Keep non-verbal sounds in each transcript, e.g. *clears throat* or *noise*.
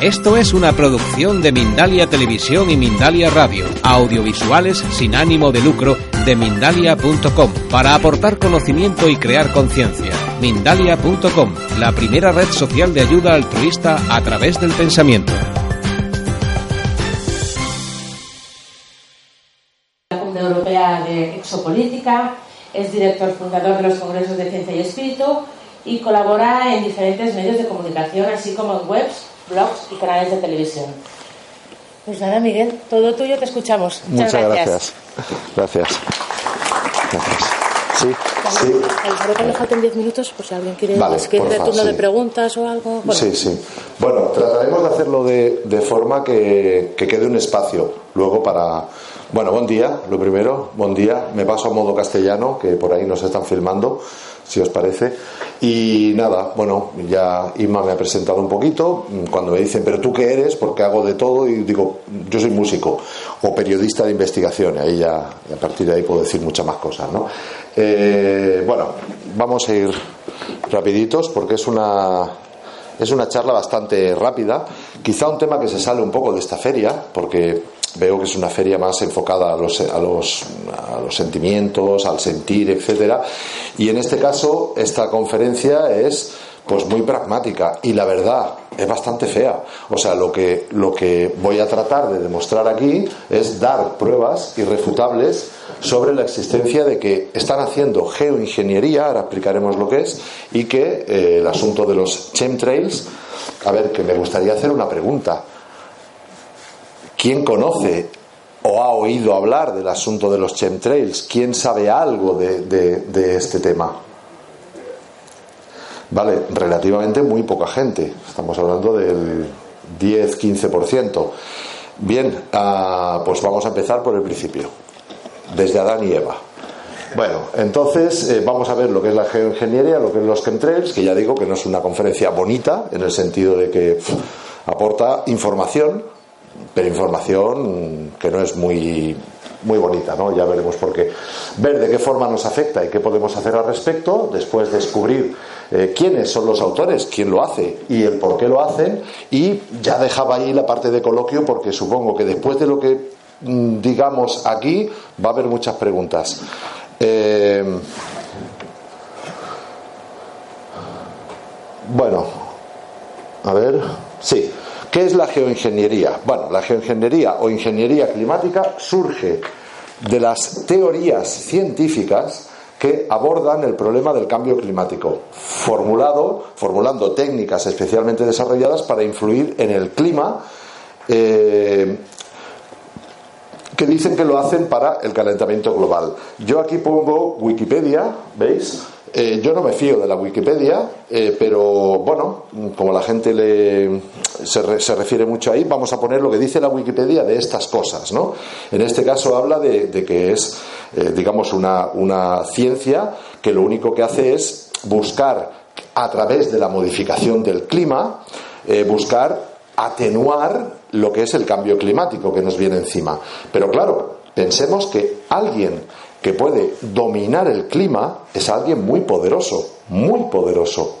Esto es una producción de Mindalia Televisión y Mindalia Radio, audiovisuales sin ánimo de lucro de mindalia.com, para aportar conocimiento y crear conciencia. Mindalia.com, la primera red social de ayuda altruista a través del pensamiento. La Comunidad Europea de Exopolítica, es director fundador de los Congresos de Ciencia y Espíritu y colabora en diferentes medios de comunicación, así como en webs blogs y canales de televisión. Pues nada, Miguel, todo tuyo te escuchamos. Muchas, gracias. Gracias. Gracias. Sí, sí. Creo que me faltan 10 minutos por si alguien quiere vale, el turno de preguntas o algo. Sí, sí. Bueno, trataremos de hacerlo de, de forma que, que, quede un espacio luego para. Bueno, buen día, lo primero, buen día. Me paso a modo castellano, que por ahí nos están filmando si os parece. Y nada, bueno, ya Inma me ha presentado un poquito. Cuando me dicen, ¿pero tú qué eres? Porque hago de todo y digo, yo soy músico o periodista de investigación. Ahí ya, a partir de ahí puedo decir muchas más cosas, ¿no? Eh, bueno, vamos a ir rapiditos porque es una, es una charla bastante rápida. Quizá un tema que se sale un poco de esta feria, porque veo que es una feria más enfocada a los, a los, a los sentimientos, al sentir, etcétera. Y en este caso, esta conferencia es pues muy pragmática y la verdad es bastante fea. O sea, lo que, lo que voy a tratar de demostrar aquí es dar pruebas irrefutables sobre la existencia de que están haciendo geoingeniería, ahora explicaremos lo que es, y que eh, el asunto de los chemtrails, a ver, que me gustaría hacer una pregunta. ¿Quién conoce o ha oído hablar del asunto de los chemtrails? ¿Quién sabe algo de, este tema? Vale, relativamente muy poca gente. Estamos hablando del 10-15%. Bien, ah, pues vamos a empezar por el principio, desde Adán y Eva. Bueno, entonces eh, vamos a ver lo que es la geoingeniería, lo que es los chemtrails, que ya digo que no es una conferencia bonita, en el sentido de que aporta información, pero información que no es muy muy bonita, ¿no? Ya veremos por qué. Ver de qué forma nos afecta y qué podemos hacer al respecto, después descubrir eh, quiénes son los autores, quién lo hace y el por qué lo hacen, y ya dejaba ahí la parte de coloquio porque supongo que después de lo que mm, digamos aquí va a haber muchas preguntas. Eh, bueno, a ver, sí. ¿Qué es la geoingeniería? Bueno, la geoingeniería o ingeniería climática surge de las teorías científicas que abordan el problema del cambio climático, formulado, formulando técnicas especialmente desarrolladas para influir en el clima, eh, que dicen que lo hacen para el calentamiento global. Yo aquí pongo Wikipedia, ¿veis? Eh, yo no me fío de la Wikipedia, eh, pero bueno, como la gente le, se, refiere mucho ahí, vamos a poner lo que dice la Wikipedia de estas cosas, ¿no? En este caso habla de, que es, eh, digamos, una, una ciencia que lo único que hace es buscar a través de la modificación del clima, buscar atenuar lo que es el cambio climático que nos viene encima. Pero claro, pensemos que alguien que puede dominar el clima es alguien muy poderoso, muy poderoso.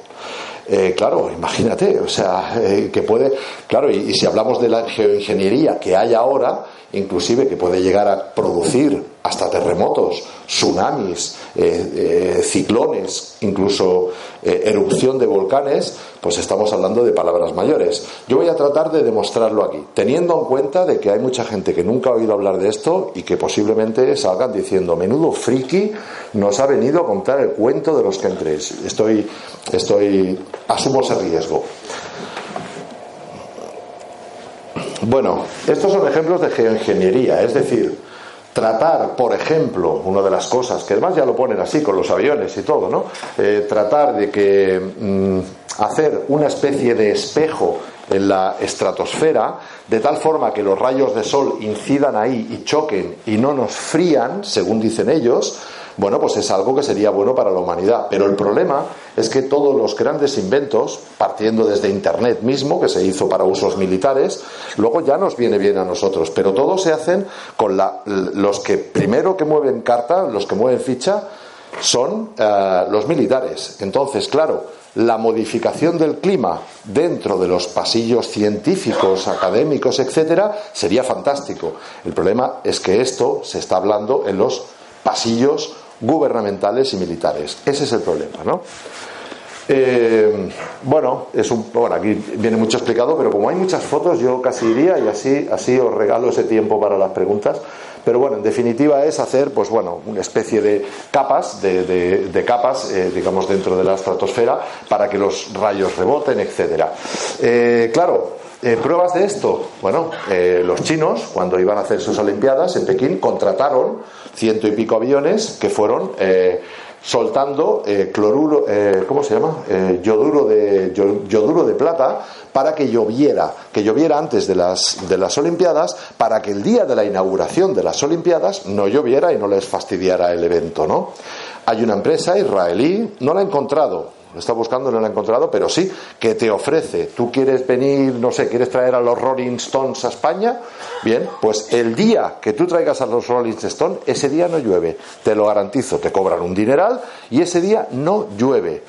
Eh, claro, imagínate, o sea, eh, que puede, claro, y, si hablamos de la geoingeniería que hay ahora, inclusive que puede llegar a producir hasta terremotos, tsunamis, eh, ciclones, incluso erupción de volcanes, pues estamos hablando de palabras mayores. Yo voy a tratar de demostrarlo aquí, teniendo en cuenta de que hay mucha gente que nunca ha oído hablar de esto y que posiblemente salgan diciendo, menudo friki nos ha venido a contar el cuento de los que entréis. Estoy, estoy, asumo ese riesgo. Bueno, estos son ejemplos de geoingeniería, es decir, tratar, por ejemplo, una de las cosas que además ya lo ponen así con los aviones y todo, ¿no? Eh, tratar de que mm, hacer una especie de espejo en la estratosfera, de tal forma que los rayos de sol incidan ahí y choquen y no nos frían, según dicen ellos, bueno, pues es algo que sería bueno para la humanidad. Pero el problema es que todos los grandes inventos, partiendo desde Internet mismo, que se hizo para usos militares, luego ya nos viene bien a nosotros. Pero todos se hacen con la, los que primero que mueven carta, los que mueven ficha, son eh, los militares. Entonces, claro, la modificación del clima dentro de los pasillos científicos, académicos, etcétera, sería fantástico. El problema es que esto se está hablando en los pasillos gubernamentales y militares. Ese es el problema, ¿no? Eh, bueno, es un, bueno, aquí viene mucho explicado, pero como hay muchas fotos, yo casi iría y así, así os regalo ese tiempo para las preguntas. Pero bueno, en definitiva es hacer, pues bueno, una especie de capas, de, capas, eh, digamos, dentro de la estratosfera para que los rayos reboten, etcétera. Eh, claro, pruebas de esto. Bueno, los chinos, cuando iban a hacer sus Olimpiadas en Pekín, contrataron ciento y pico aviones que fueron eh, soltando eh, cloruro, eh, ¿cómo se llama? yoduro, de, yoduro de plata para que lloviera, que lloviera antes de las, de las Olimpiadas, para que el día de la inauguración de las Olimpiadas no lloviera y no les fastidiara el evento, ¿no? Hay una empresa israelí, no la he encontrado, está buscando, no lo ha encontrado, pero sí, que te ofrece. Tú quieres venir, no sé, quieres traer a los Rolling Stones a España. Bien, pues el día que tú traigas a los Rolling Stones, ese día no llueve. Te lo garantizo, te cobran un dineral y ese día no llueve.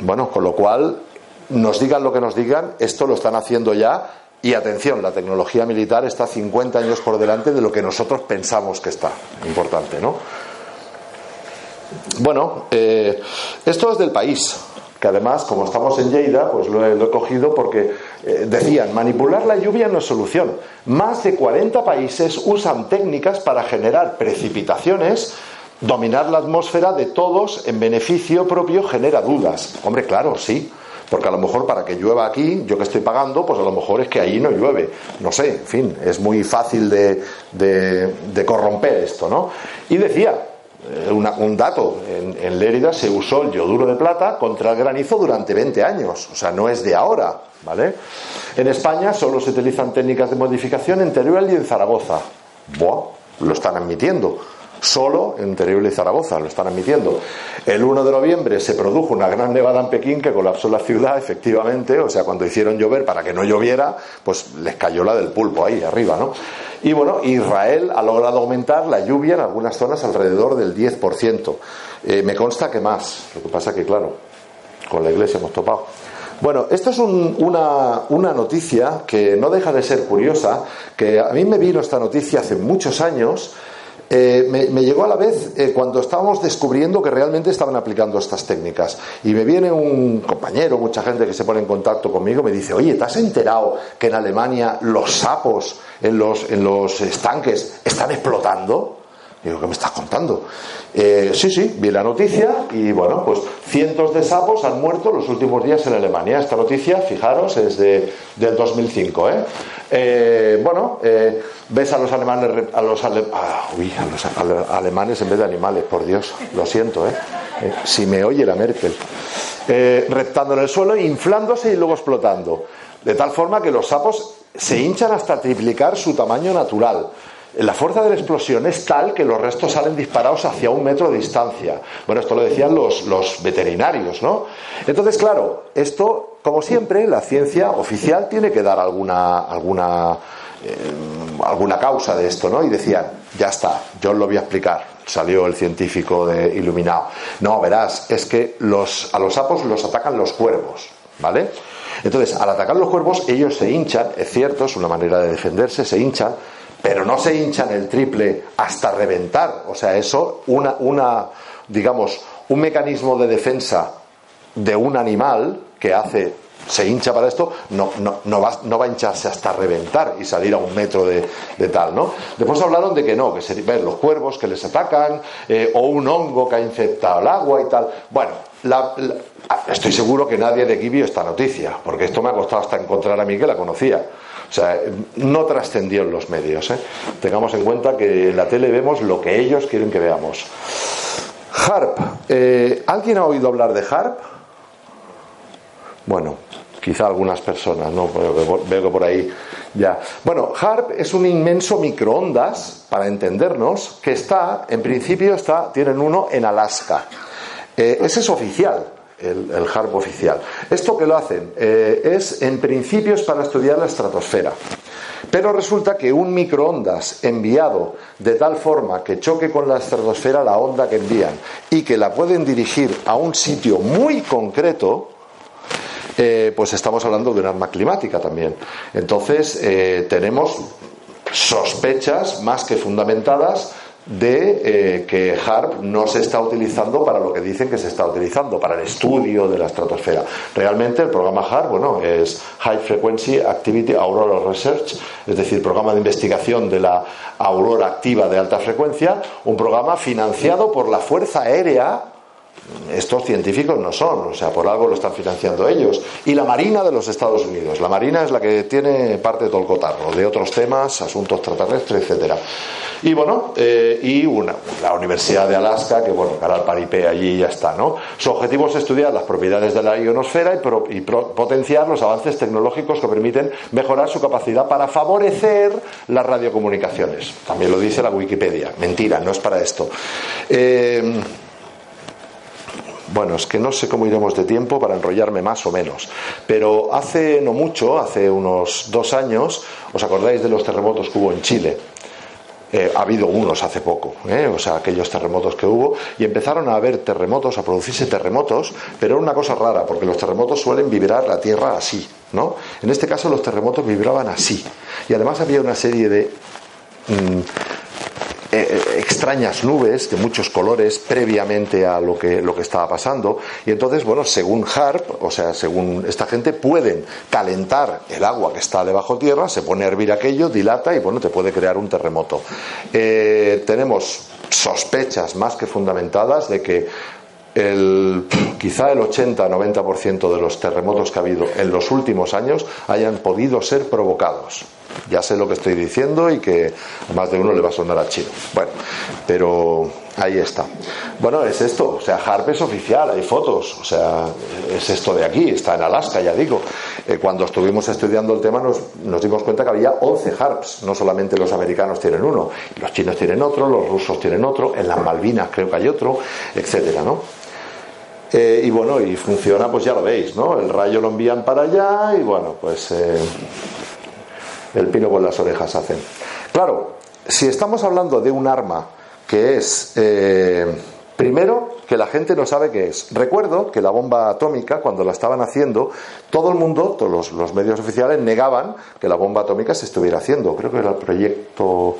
Bueno, con lo cual, nos digan lo que nos digan, esto lo están haciendo ya. Y atención, la tecnología militar está 50 años por delante de lo que nosotros pensamos que está. Importante, ¿no? Bueno, eh, esto es del país, que además, como estamos en Lleida, pues lo he, cogido porque eh, decían, manipular la lluvia no es solución. Más de 40 países usan técnicas para generar precipitaciones. Dominar la atmósfera de todos en beneficio propio genera dudas. Hombre, claro, sí. Porque a lo mejor para que llueva aquí, yo que estoy pagando, pues a lo mejor es que ahí no llueve. No sé, en fin, es muy fácil de, de corromper esto, ¿no? Y decía, eh, un dato, en, Lérida se usó el yoduro de plata contra el granizo durante 20 años, o sea, no es de ahora, ¿vale? En España solo se utilizan técnicas de modificación en Teruel y en Zaragoza. Buah, lo están admitiendo. Solo en Teruel y Zaragoza lo están admitiendo. El 1 de noviembre se produjo una gran nevada en Pekín que colapsó la ciudad, *laughs* efectivamente, o sea, cuando hicieron llover para que no lloviera, pues les cayó la del pulpo ahí arriba, ¿no? Y bueno, Israel ha logrado aumentar la lluvia en algunas zonas alrededor del 10%. Eh, me consta que más. Lo que pasa que, claro, con la iglesia hemos topado. Bueno, esto es una, una, noticia que no deja de ser curiosa, que a mí me vino esta noticia hace muchos años eh, me, llegó a la vez eh, cuando estábamos descubriendo que realmente estaban aplicando estas técnicas. Y me viene un compañero, mucha gente que se pone en contacto conmigo, me dice, oye, ¿te has enterado que en Alemania los sapos en los, en los estanques están explotando? Digo, ¿qué me estás contando? Eh, sí, sí, vi la noticia y bueno, pues cientos de sapos han muerto los últimos días en Alemania. Esta noticia, fijaros, es de, del 2005. ¿eh? Eh, bueno, ves a los alemanes, a los, ah, a los alemanes en vez de animales, por Dios, lo siento, si me oye la Merkel, reptando en el suelo, inflándose y luego explotando. De tal forma que los sapos se hinchan hasta triplicar su tamaño natural la fuerza de la explosión es tal que los restos salen disparados hacia un metro de distancia. Bueno, esto lo decían los, veterinarios, ¿no? Entonces, claro, esto, como siempre, la ciencia oficial tiene que dar alguna, alguna, eh, alguna causa de esto, ¿no? Y decían, ya está, yo os lo voy a explicar. Salió el científico de Iluminado. No, verás, es que los, a los sapos los atacan los cuervos, ¿vale? Entonces, al atacar los cuervos, ellos se hinchan, es cierto, es una manera de defenderse, se hinchan, pero no se hinchan el triple hasta reventar. O sea, eso, una, una digamos, un mecanismo de defensa de un animal que hace se hincha para esto, no, no, no, va, no va a hincharse hasta reventar y salir a un metro de, tal, ¿no? Después hablaron de que no, que se ven los cuervos que les atacan, eh, o un hongo que ha infectado el agua y tal. Bueno, estoy seguro que nadie de aquí vio esta noticia, porque esto me ha costado hasta encontrar a mí que la conocía. O sea, no trascendió en los medios. ¿eh? Tengamos en cuenta que en la tele vemos lo que ellos quieren que veamos. HARP. Eh, ¿Alguien ha oído hablar de HARP? Bueno, quizá algunas personas, ¿no? veo que por ahí ya. Bueno, HARP es un inmenso microondas, para entendernos, que está, en principio, está, tienen uno en Alaska. Eh, ese es oficial, el, HARP oficial. Esto que lo hacen eh, es, en principio, es para estudiar la estratosfera. Pero resulta que un microondas enviado de tal forma que choque con la estratosfera la onda que envían y que la pueden dirigir a un sitio muy concreto, eh, pues estamos hablando de un arma climática también. Entonces, eh, tenemos sospechas más que fundamentadas de eh, que HARP no se está utilizando para lo que dicen que se está utilizando, para el estudio de la estratosfera. Realmente el programa HARP, bueno, es High Frequency Activity Aurora Research, es decir, programa de investigación de la aurora activa de alta frecuencia, un programa financiado por la Fuerza Aérea estos científicos no son, o sea, por algo lo están financiando ellos. Y la Marina de los Estados Unidos. La Marina es la que tiene parte de todo de otros temas, asuntos extraterrestres, etcétera. Y bueno, eh, y una, la Universidad de Alaska, que bueno, hará el paripé allí ya está, ¿no? Su objetivo es estudiar las propiedades de la ionosfera y, potenciar los avances tecnológicos que permiten mejorar su capacidad para favorecer las radiocomunicaciones. También lo dice la Wikipedia. Mentira, no es para esto. Eh, bueno, es que no sé cómo iremos de tiempo para enrollarme más o menos, pero hace no mucho, hace unos dos años, ¿os acordáis de los terremotos que hubo en Chile? Eh, ha habido unos hace poco, ¿eh? o sea, aquellos terremotos que hubo, y empezaron a haber terremotos, a producirse terremotos, pero era una cosa rara, porque los terremotos suelen vibrar la tierra así, ¿no? En este caso los terremotos vibraban así, y además había una serie de mm, eh, eh, extrañas nubes de muchos colores previamente a lo que, lo que estaba pasando. Y entonces, bueno, según HARP, o sea, según esta gente, pueden calentar el agua que está debajo tierra, se pone a hervir aquello, dilata y, bueno, te puede crear un terremoto. Eh, tenemos sospechas más que fundamentadas de que el, *clears throat* quizá el 80-90% de los terremotos que ha habido en los últimos años hayan podido ser provocados. Ya sé lo que estoy diciendo y que a más de uno le va a sonar a chino. Bueno, pero ahí está. Bueno, es esto. O sea, HARP es oficial, hay fotos. O sea, es esto de aquí, está en Alaska, ya digo. Eh, cuando estuvimos estudiando el tema nos, dimos cuenta que había 11 HARPs. No solamente los americanos tienen uno, los chinos tienen otro, los rusos tienen otro, en las Malvinas creo que hay otro, etcétera, ¿no? Eh, y bueno, y funciona, pues ya lo veis, ¿no? El rayo lo envían para allá y bueno, pues eh, el pino con las orejas hacen. Claro, si estamos hablando de un arma que es, eh, primero, que la gente no sabe qué es. Recuerdo que la bomba atómica, cuando la estaban haciendo, todo el mundo, todos los, medios oficiales, negaban que la bomba atómica se estuviera haciendo. Creo que era el proyecto,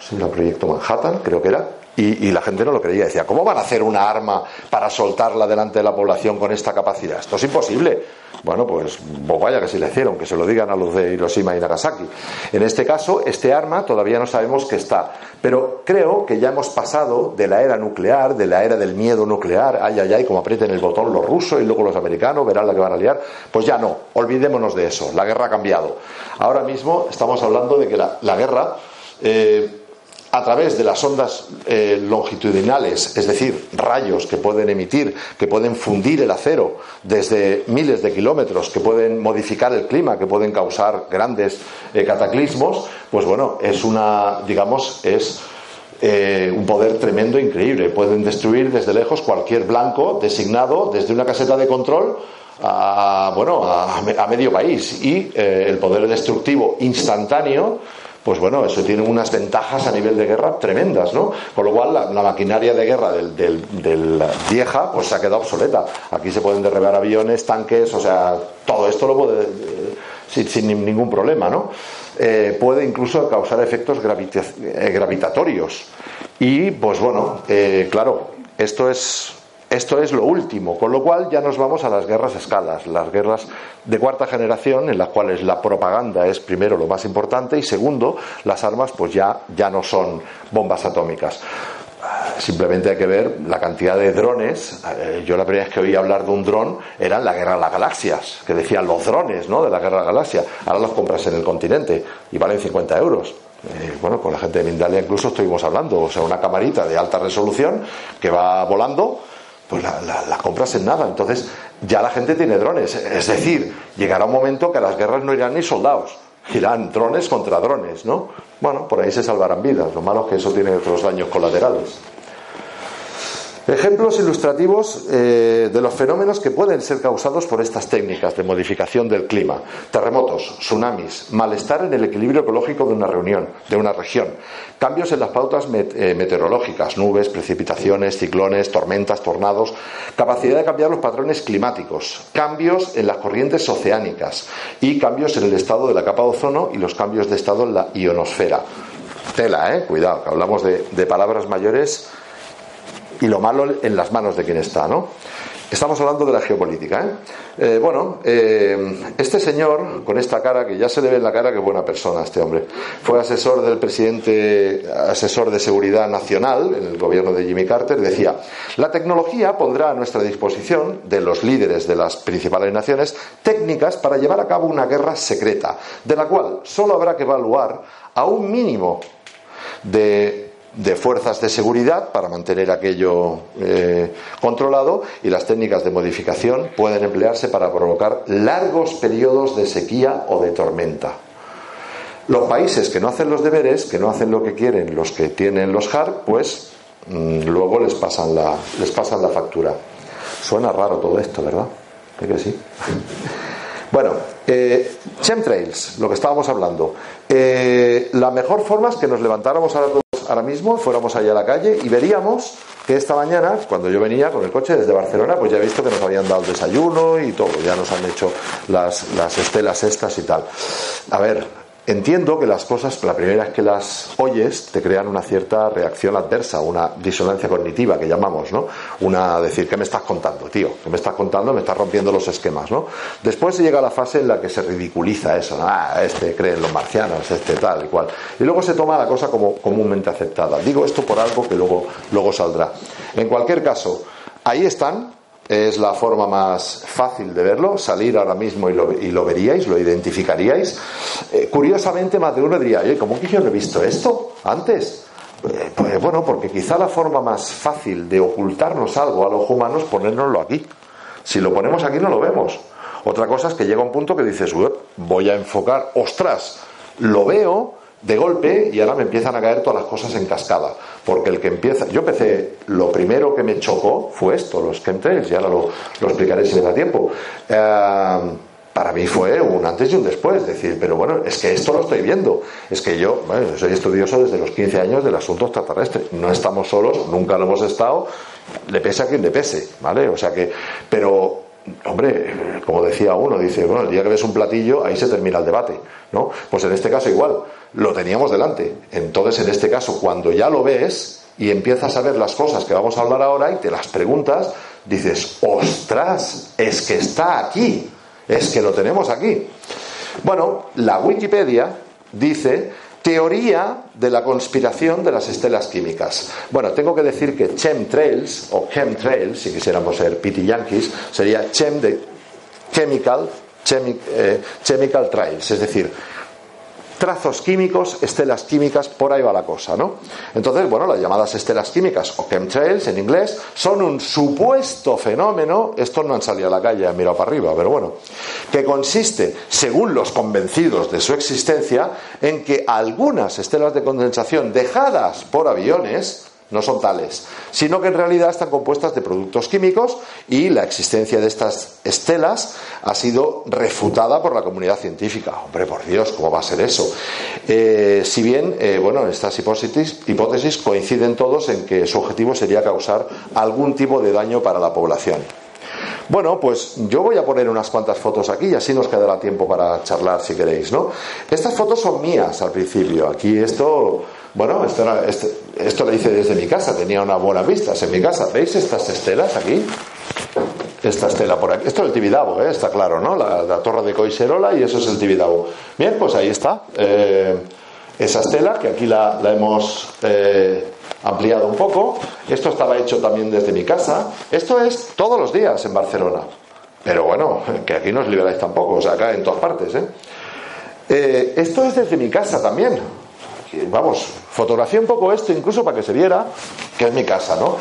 sí, el proyecto Manhattan, creo que era y, la gente no lo creía. Decía, ¿cómo van a hacer una arma para soltarla delante de la población con esta capacidad? Esto es imposible. Bueno, pues, vaya que sí le hicieron, que se lo digan a los de Hiroshima y Nagasaki. En este caso, este arma todavía no sabemos qué está. Pero creo que ya hemos pasado de la era nuclear, de la era del miedo nuclear, ay, ay, ay, como aprieten el botón los rusos y luego los americanos, verán la que van a liar. Pues ya no, olvidémonos de eso. La guerra ha cambiado. Ahora mismo estamos hablando de que la, guerra. Eh, a través de las ondas eh, longitudinales, es decir, rayos que pueden emitir, que pueden fundir el acero desde miles de kilómetros, que pueden modificar el clima, que pueden causar grandes eh, cataclismos, pues bueno, es una, digamos, es eh, un poder tremendo, increíble. Pueden destruir desde lejos cualquier blanco designado desde una caseta de control a, bueno, a medio país. Y el poder destructivo instantáneo pues bueno, eso tiene unas ventajas a nivel de guerra tremendas, ¿no? Con lo cual la, maquinaria de guerra del, vieja pues se ha quedado obsoleta. Aquí se pueden derribar aviones, tanques, o sea, todo esto lo puede sin, sin ningún problema, ¿no? Eh, puede incluso causar efectos eh, gravitatorios. Y pues bueno, eh, claro, esto es esto es lo último, con lo cual ya nos vamos a las guerras escalas, las guerras de cuarta generación en las cuales la propaganda es primero lo más importante y segundo, las armas pues ya, ya no son bombas atómicas. Simplemente hay que ver la cantidad de drones. Eh, yo la primera vez que oí hablar de un dron era en la guerra de las galaxias, que decían los drones ¿no? de la guerra de las galaxias. Ahora los compras en el continente y valen 50 euros. Eh, bueno, con la gente de Mindalia incluso estuvimos hablando, o sea, una camarita de alta resolución que va volando pues la, compras en nada. Entonces, ya la gente tiene drones. Es decir, llegará un momento que las guerras no irán ni soldados, irán drones contra drones, ¿no? Bueno, por ahí se salvarán vidas. Lo malo es que eso tiene otros daños colaterales. Ejemplos ilustrativos eh, de los fenómenos que pueden ser causados por estas técnicas de modificación del clima. Terremotos, tsunamis, malestar en el equilibrio ecológico de una reunión, de una región, cambios en las pautas eh, meteorológicas, nubes, precipitaciones, ciclones, tormentas, tornados, capacidad de cambiar los patrones climáticos, cambios en las corrientes oceánicas. Y cambios en el estado de la capa de ozono y los cambios de estado en la ionosfera. Tela, eh, cuidado, que hablamos de palabras mayores y lo malo en las manos de quien está, ¿no? Estamos hablando de la geopolítica. ¿eh? eh bueno, eh, este señor, con esta cara, que ya se le ve en la cara que buena persona este hombre, fue asesor del presidente, asesor de seguridad nacional en el gobierno de Jimmy Carter, decía, la tecnología pondrá a nuestra disposición de los líderes de las principales naciones técnicas para llevar a cabo una guerra secreta, de la cual solo habrá que evaluar a un mínimo de de fuerzas de seguridad para mantener aquello eh, controlado y las técnicas de modificación pueden emplearse para provocar largos periodos de sequía o de tormenta. Los países que no hacen los deberes, que no hacen lo que quieren los que tienen los HAR, pues mm, luego les pasan, la, les pasan la factura. Suena raro todo esto, ¿verdad? ¿Es que sí? *laughs* Bueno, eh, chemtrails, lo que estábamos hablando. Eh, la mejor forma es que nos levantáramos ahora ahora mismo, fuéramos allá a la calle y veríamos que esta mañana, cuando yo venía con el coche desde Barcelona, pues ya he visto que nos habían dado el desayuno y todo, ya nos han hecho las, las estelas estas y tal. A ver, Entiendo que las cosas, la primera es que las oyes, te crean una cierta reacción adversa, una disonancia cognitiva que llamamos, ¿no? Una decir, ¿qué me estás contando, tío? ¿Qué me estás contando? Me estás rompiendo los esquemas, ¿no? Después se llega a la fase en la que se ridiculiza eso, Ah, este cree en los marcianos, este tal y cual. Y luego se toma la cosa como comúnmente aceptada. Digo esto por algo que luego, luego saldrá. En cualquier caso, ahí están, es la forma más fácil de verlo, salir ahora mismo y lo, veríais, lo identificaríais. Eh, curiosamente, más de uno diría, oye, ¿cómo que yo no he visto esto antes? Eh, pues bueno, porque quizá la forma más fácil de ocultarnos algo a los humanos es ponérnoslo aquí. Si lo ponemos aquí no lo vemos. Otra cosa es que llega un punto que dices, voy a enfocar, ostras, lo veo, de golpe y ahora me empiezan a caer todas las cosas en cascada. Porque el que empieza, yo empecé, lo primero que me chocó fue esto, los chemtrails, y ahora lo, lo explicaré si me da tiempo. Eh, para mí fue un antes y un después, decir, pero bueno, es que esto lo estoy viendo. Es que yo soy estudioso desde los 15 años del asunto extraterrestre. No estamos solos, nunca lo hemos estado, le pese a quien le pese, ¿vale? O sea que, pero hombre, como decía uno, dice, bueno, el día que ves un platillo, ahí se termina el debate, ¿no? Pues en este caso igual, lo teníamos delante. Entonces, en este caso, cuando ya lo ves y empiezas a ver las cosas que vamos a hablar ahora y te las preguntas, dices, ostras, es que está aquí, es que lo tenemos aquí. Bueno, la Wikipedia dice Teoría de la conspiración de las estelas químicas. Bueno, tengo que decir que chemtrails o chemtrails, si quisiéramos ser pity yankees, sería chem de chemical, eh, chemical trails, es decir, trazos químicos, estelas químicas, por ahí va la cosa, ¿no? Entonces, bueno, las llamadas estelas químicas o chemtrails en inglés son un supuesto fenómeno, estos no han salido a la calle, han mirado para arriba, pero bueno, que consiste, según los convencidos de su existencia, en que algunas estelas de condensación dejadas por aviones, no son tales, sino que en realidad están compuestas de productos químicos y la existencia de estas estelas ha sido refutada por la comunidad científica. Hombre, por Dios, ¿cómo va a ser eso? Eh, si bien, eh, bueno, estas hipótesis, hipótesis coinciden todos en que su objetivo sería causar algún tipo de daño para la población. Bueno, pues yo voy a poner unas cuantas fotos aquí y así nos quedará tiempo para charlar si queréis, ¿no? Estas fotos son mías al principio. Aquí esto bueno, esto, esto, lo hice desde mi casa, tenía una buena vista en mi casa. ¿Veis estas estelas aquí? Esta estela por aquí. Esto es el Tibidabo, ¿eh? está claro, ¿no? La, torre de Coiserola y eso es el Tibidabo. Bien, pues ahí está. Eh, esa estela, que aquí la, hemos eh, ampliado un poco. Esto estaba hecho también desde mi casa. Esto es todos los días en Barcelona. Pero bueno, que aquí no os liberáis tampoco, o sea, acá en todas partes. ¿eh? esto es desde mi casa también vamos, fotografía un poco esto incluso para que se viera que es mi casa, ¿no?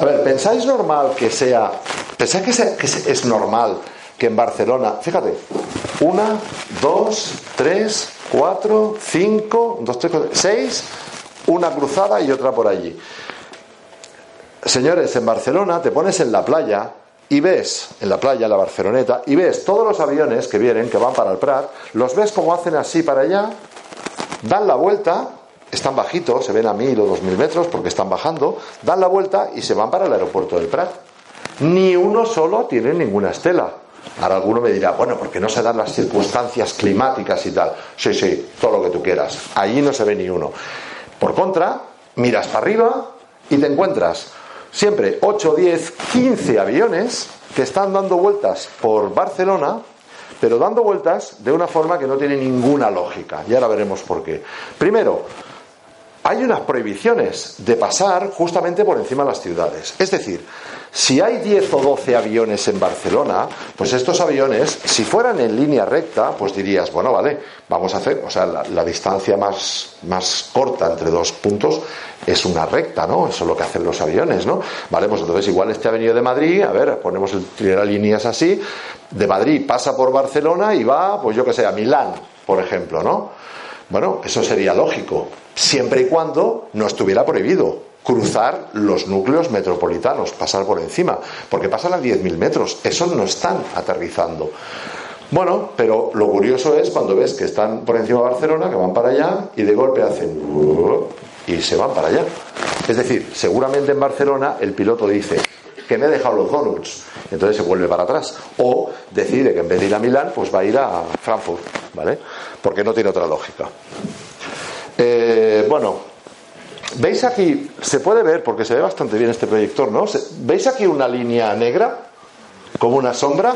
A ver, ¿pensáis normal que sea, pensáis que, que es normal que en Barcelona, fíjate, una, dos, tres, cuatro, cinco, dos, tres, cuatro, seis, una cruzada y otra por allí. Señores, en Barcelona te pones en la playa y ves, en la playa, la Barceloneta, y ves todos los aviones que vienen, que van para el Prat, los ves como hacen así para allá, dan la vuelta, están bajitos, se ven a mil o dos mil metros porque están bajando, dan la vuelta y se van para el aeropuerto del Prat. Ni uno solo tiene ninguna estela. Ahora alguno me dirá, bueno, porque no se dan las circunstancias climáticas y tal. Sí, sí, todo lo que tú quieras. Allí no se ve ni uno. Por contra, miras para arriba y te encuentras siempre 8, 10, 15 aviones que están dando vueltas por Barcelona, pero dando vueltas de una forma que no tiene ninguna lógica. Y ahora veremos por qué. Primero, hay unas prohibiciones de pasar justamente por encima de las ciudades. Es decir, si hay 10 o 12 aviones en Barcelona, pues estos aviones, si fueran en línea recta, pues dirías, bueno, vale, vamos a hacer, o sea, la, distancia más, más corta entre dos puntos es una recta, ¿no? Eso es lo que hacen los aviones, ¿no? Vale, pues entonces igual este ha de Madrid, a ver, ponemos el líneas así, de Madrid pasa por Barcelona y va, pues yo que sé, a Milán, por ejemplo, ¿no? Bueno, eso sería lógico, siempre y cuando no estuviera prohibido cruzar los núcleos metropolitanos, pasar por encima, porque pasan a 10.000 metros, esos no están aterrizando. Bueno, pero lo curioso es cuando ves que están por encima de Barcelona, que van para allá y de golpe hacen y se van para allá. Es decir, seguramente en Barcelona el piloto dice que me he dejado los donuts, entonces se vuelve para atrás. O decide que en vez de ir a Milán, pues va a ir a Frankfurt, ¿vale? Porque no tiene otra lógica. Eh, bueno, ¿Veis aquí? Se puede ver, porque se ve bastante bien este proyector, ¿no? ¿Veis aquí una línea negra? Como una sombra.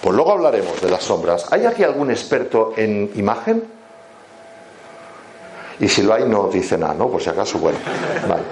Pues luego hablaremos de las sombras. ¿Hay aquí algún experto en imagen? Y si lo hay, no dice nada, ¿no? Por si acaso, bueno. Vale.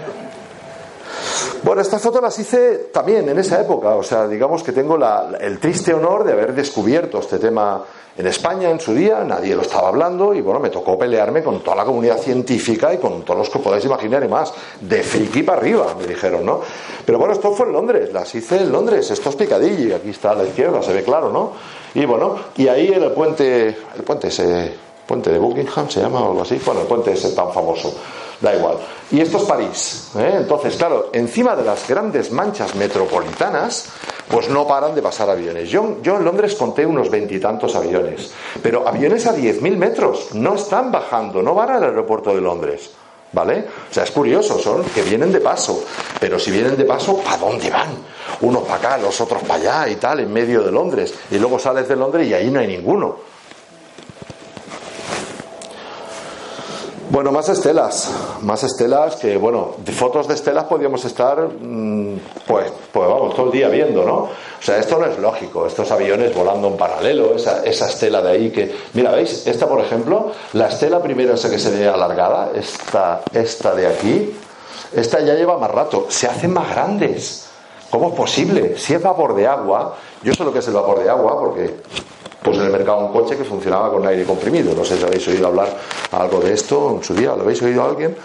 Bueno, estas fotos las hice también en esa época, o sea, digamos que tengo el triste honor de haber descubierto este tema en España en su día nadie lo estaba hablando y bueno, me tocó pelearme con toda la comunidad científica y con todos los que podáis imaginar y más. De friki para arriba, me dijeron, ¿no? Pero bueno, esto fue en Londres, las hice en Londres, esto es Picadilly, aquí está a la izquierda, se ve claro, ¿no? Y bueno, y ahí en el puente, el puente ese, puente de Buckingham se llama o algo así, bueno, el puente ese tan famoso da igual. Y esto es París. ¿eh? Entonces, claro, encima de las grandes manchas metropolitanas, pues no paran de pasar aviones. Yo, yo en Londres conté unos veintitantos aviones, pero aviones a 10.000 metros, no están bajando, no van al aeropuerto de Londres. ¿Vale? O sea, es curioso, son que vienen de paso, pero si vienen de paso, ¿para dónde van? Unos para acá, los otros para allá y tal, en medio de Londres. Y luego sales de Londres y ahí no hay ninguno. Bueno, más estelas, más estelas que, bueno, fotos de estelas podríamos estar, mm, pues, pues vamos, todo el día viendo, ¿no? O sea, esto no es lógico, estos aviones volando en paralelo, esa, esa estela de ahí que, mira, ¿veis? Esta, por ejemplo, la estela primero esa que se ve alargada, esta, esta de aquí, esta ya lleva más rato, se hacen más grandes. ¿Cómo es posible? Si es vapor de agua, yo sé lo que es el vapor de agua porque pues en el mercado un coche que funcionaba con aire comprimido. No sé si habéis oído hablar algo de esto en su día. ¿Lo habéis oído a alguien?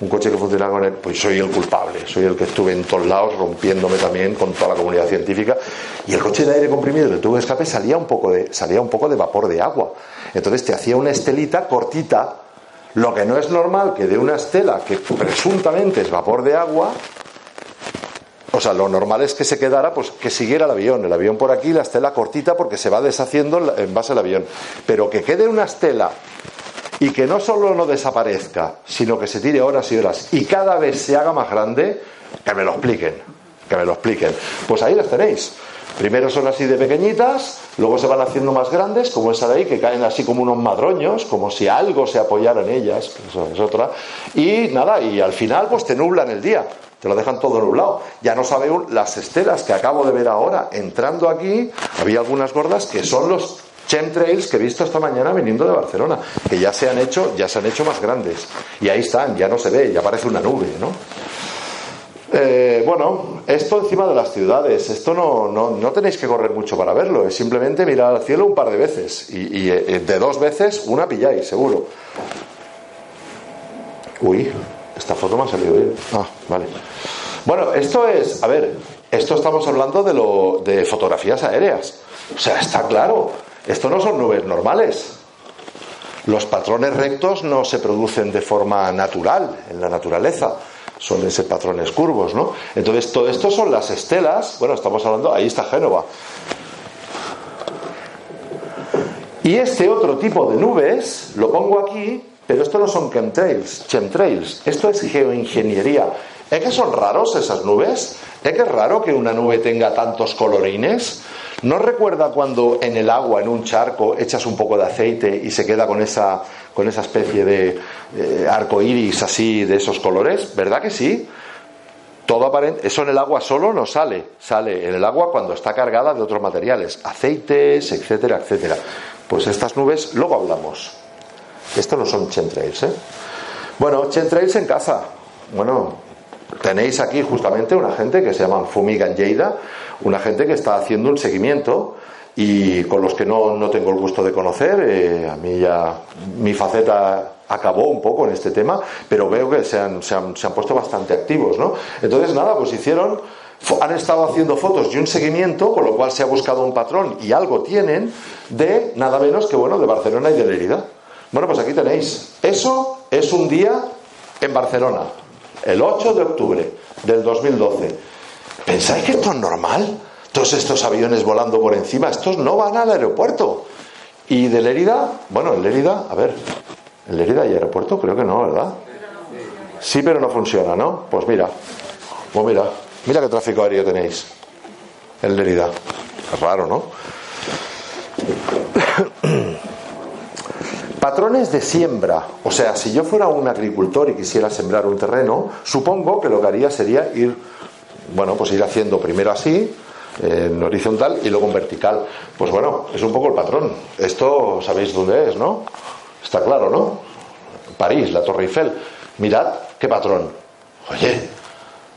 Un coche que funcionaba con aire. Pues soy el culpable. Soy el que estuve en todos lados rompiéndome también con toda la comunidad científica. Y el coche de aire comprimido, el tubo de escape, salía un poco de, salía un poco de vapor de agua. Entonces te hacía una estelita cortita. Lo que no es normal que de una estela que presuntamente es vapor de agua, o sea, lo normal es que se quedara, pues que siguiera el avión. El avión por aquí, la estela cortita porque se va deshaciendo en base al avión. Pero que quede una estela y que no solo no desaparezca, sino que se tire horas y horas y cada vez se haga más grande, que me lo expliquen. Que me lo expliquen. Pues ahí las tenéis. Primero son así de pequeñitas, luego se van haciendo más grandes, como esa de ahí, que caen así como unos madroños, como si algo se apoyara en ellas, eso es otra. Y nada, y al final pues te nublan el día te lo dejan todo nublado. Ya no sabe las estelas que acabo de ver ahora entrando aquí, había algunas gordas que son los chemtrails que he visto esta mañana viniendo de Barcelona, que ya se han hecho, ya se han hecho más grandes. Y ahí están, ya no se ve, ya parece una nube, ¿no? Eh, bueno, esto encima de las ciudades, esto no, no, tenéis que correr mucho para verlo, es simplemente mirar al cielo un par de veces y, y eh, de dos veces una pilláis, seguro. Uy, esta foto me ha salido bien. Ah, vale. Bueno, esto es, a ver, esto estamos hablando de, lo, de fotografías aéreas. O sea, está claro, esto no son nubes normales. Los patrones rectos no se producen de forma natural en la naturaleza, son ese patrones curvos, ¿no? Entonces, todo esto son las estelas, bueno, estamos hablando, ahí está Génova. Y este otro tipo de nubes, lo pongo aquí, pero esto no son chemtrails, chemtrails, esto es geoingeniería. ¿Es que son raros esas nubes? ¿Es que es raro que una nube tenga tantos colorines? ¿No recuerda cuando en el agua, en un charco, echas un poco de aceite y se queda con esa, con esa especie de eh, arco iris así de esos colores? ¿Verdad que sí? Todo aparente, eso en el agua solo no sale, sale en el agua cuando está cargada de otros materiales, aceites, etcétera, etcétera. Pues estas nubes, luego hablamos. Esto no son chemtrails, ¿eh? Bueno, chemtrails en casa. Bueno, tenéis aquí justamente una gente que se llama Fumigan Lleida, una gente que está haciendo un seguimiento y con los que no, no tengo el gusto de conocer. Eh, a mí ya mi faceta acabó un poco en este tema, pero veo que se han, se han, se han puesto bastante activos, ¿no? Entonces, nada, pues hicieron han estado haciendo fotos y un seguimiento, con lo cual se ha buscado un patrón y algo tienen de nada menos que bueno de Barcelona y de Lerida. Bueno, pues aquí tenéis. Eso es un día en Barcelona, el 8 de octubre del 2012. ¿Pensáis que esto es normal? Todos estos aviones volando por encima, estos no van al aeropuerto. Y de Lérida, bueno, en Lérida, a ver, ¿en Lérida hay aeropuerto? Creo que no, ¿verdad? Sí, pero no funciona, ¿no? Pues mira, pues mira, mira qué tráfico aéreo tenéis en Lérida. Es raro, ¿no? *coughs* Patrones de siembra. O sea, si yo fuera un agricultor y quisiera sembrar un terreno, supongo que lo que haría sería ir, bueno, pues ir haciendo primero así, en horizontal y luego en vertical. Pues bueno, es un poco el patrón. Esto sabéis dónde es, ¿no? Está claro, ¿no? París, la Torre Eiffel. Mirad qué patrón. Oye,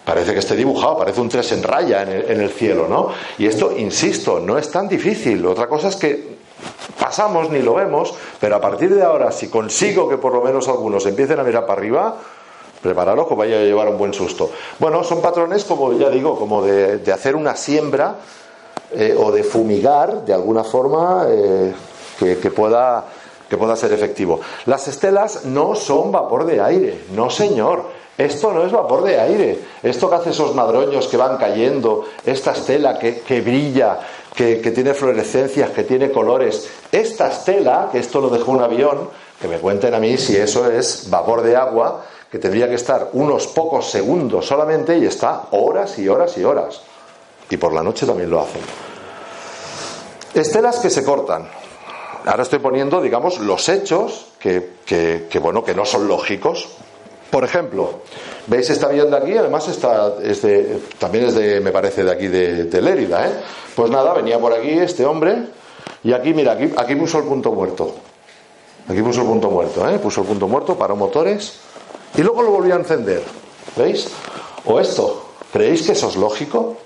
parece que esté dibujado, parece un tres en raya en el, en el cielo, ¿no? Y esto, insisto, no es tan difícil. Otra cosa es que pasamos ni lo vemos, pero a partir de ahora, si consigo que por lo menos algunos empiecen a mirar para arriba, prepararos que vaya a llevar un buen susto. Bueno, son patrones, como ya digo, como de, hacer una siembra eh, o de fumigar de alguna forma eh, que, pueda, que pueda ser efectivo. Las estelas no son vapor de aire, no señor. Esto no es vapor de aire. Esto que hace esos madroños que van cayendo, esta estela que, que brilla, que, tiene fluorescencias, que tiene colores. Esta estela, que esto lo dejó un avión, que me cuenten a mí si eso es vapor de agua, que tendría que estar unos pocos segundos solamente y está horas y horas y horas. Y por la noche también lo hacen. Estelas que se cortan. Ahora estoy poniendo, digamos, los hechos que, que bueno, que no son lógicos, por ejemplo, ¿veis avión de aquí? Además está, también es de, me parece, de aquí de, Lérida. ¿eh? Pues nada, venía por aquí este hombre y aquí, mira, aquí, aquí puso el punto muerto. Aquí puso el punto muerto, ¿eh? puso el punto muerto, paró motores y luego lo volvió a encender. ¿Veis? O esto, ¿creéis que eso es lógico?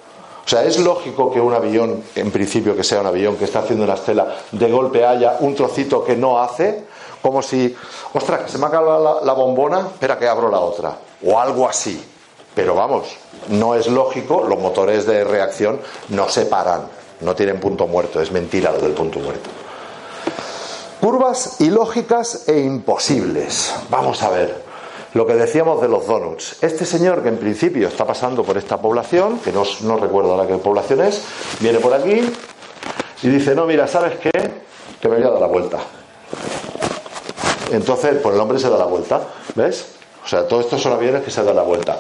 O sea, ¿es lógico que un avión, en principio que sea un avión que está haciendo una estela, de golpe haya un trocito que no hace? Como si, ostras, que se me ha acabado la, bombona, espera que abro la otra, o algo así. Pero vamos, no es lógico, los motores de reacción no se paran, no tienen punto muerto, es mentira lo del punto muerto. Curvas ilógicas e imposibles. Vamos a ver lo que decíamos de los donuts. Este señor que en principio está pasando por esta población, que no, no recuerdo la qué población es, viene por aquí y dice, no, mira, ¿sabes qué? Que me voy a dar la vuelta. Entonces, pues el hombre se da la vuelta, ¿ves? O sea, todos estos son aviones que se dan la vuelta.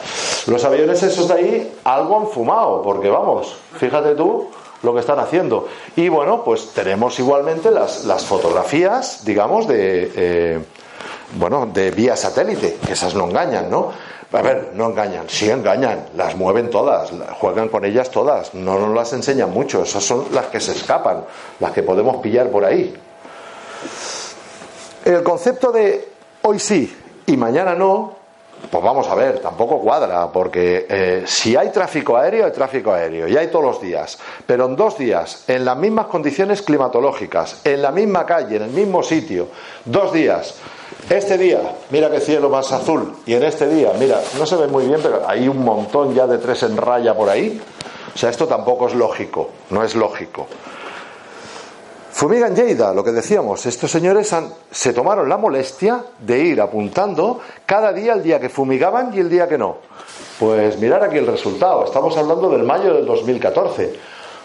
Los aviones esos de ahí algo han fumado, porque vamos, fíjate tú lo que están haciendo. Y bueno, pues tenemos igualmente las, las fotografías, digamos, de, eh, bueno, de vía satélite, que esas no engañan, ¿no? A ver, no engañan, sí engañan, las mueven todas, juegan con ellas todas, no nos las enseñan mucho, esas son las que se escapan, las que podemos pillar por ahí. El concepto de hoy sí y mañana no Pues vamos a ver, tampoco cuadra, porque eh, si hay tráfico aéreo, hay tráfico aéreo, y hay todos los días, pero en dos días, en las mismas condiciones climatológicas, en la misma calle, en el mismo sitio, dos días, este día, mira qué cielo más azul, y en este día, mira, no se ve muy bien, pero hay un montón ya de tres en raya por ahí, o sea, esto tampoco es lógico, no es lógico. Fumigan Lleida, lo que decíamos, estos señores se tomaron la molestia de ir apuntando cada día el día que fumigaban y el día que no. Pues mirar aquí el resultado, estamos hablando del mayo del 2014.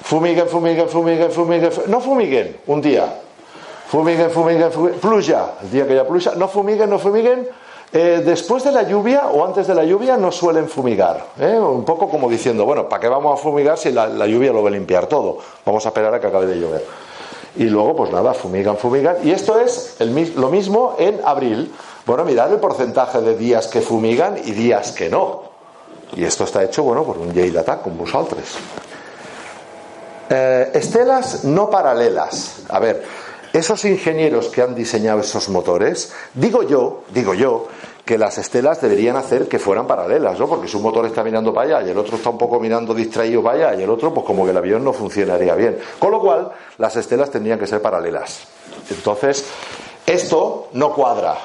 Fumiguen, fumiguen, fumiguen, fumiguen, no fumiguen un día. Fumiguen, fumiguen, fumiguen, pluja, el día que haya pluja, no fumiguen, no fumiguen. Eh, después de la lluvia o antes de la lluvia no suelen fumigar. ¿eh? Un poco como diciendo, bueno, ¿para qué vamos a fumigar si la, la lluvia lo va a limpiar todo? Vamos a esperar a que acabe de llover y luego pues nada, fumigan, fumigan. Y esto es lo mismo en abril. Bueno, mirad el porcentaje de días que fumigan y días que no. Y esto está hecho, bueno, por un Lleida Attack con vosaltres. Eh, estelas no paralelas. A ver, esos ingenieros que han diseñado esos motores, digo yo, digo yo, que las estelas deberían hacer que fueran paralelas, ¿no? Porque si un motor está mirando para allá y el otro está un poco mirando distraído para allá y el otro, pues como que el avión no funcionaría bien. Con lo cual, las estelas tendrían que ser paralelas. Entonces, esto no cuadra.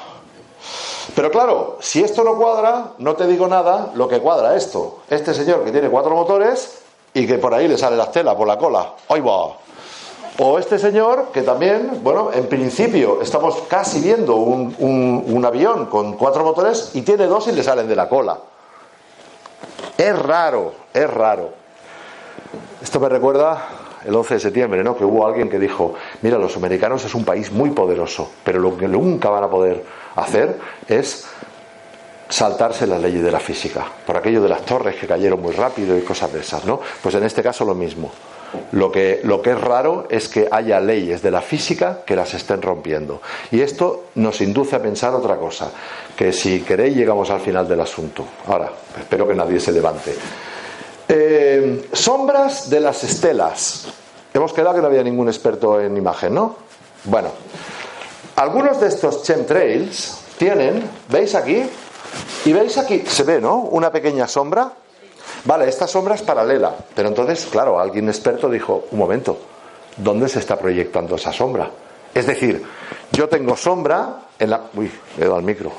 Pero claro, si esto no cuadra, no te digo nada lo que cuadra esto. Este señor que tiene cuatro motores y que por ahí le sale la estela por la cola. ¡Ay va! O este señor, que también, bueno, en principio estamos casi viendo un, un, avión con cuatro motores y tiene dos y le salen de la cola. Es raro, es raro. Esto me recuerda el 11 de septiembre, ¿no? Que hubo alguien que dijo, mira, los americanos es un país muy poderoso, pero lo que nunca van a poder hacer es saltarse las leyes de la física, por aquello de las torres que cayeron muy rápido y cosas de esas, ¿no? Pues en este caso lo mismo. Lo que, lo que es raro es que haya leyes de la física que las estén rompiendo. Y esto nos induce a pensar otra cosa, que si queréis llegamos al final del asunto. Ahora, espero que nadie se levante. Eh, sombras de las estelas. Hemos quedado que no había ningún experto en imagen, ¿no? Bueno, algunos de estos chemtrails tienen, ¿veis aquí? Y veis aquí, se ve, ¿no? Una pequeña sombra Vale, esta sombra es paralela, pero entonces, claro, alguien experto dijo, un momento, ¿dónde se está proyectando esa sombra? Es decir, yo tengo sombra en la... Uy, he dado al micro.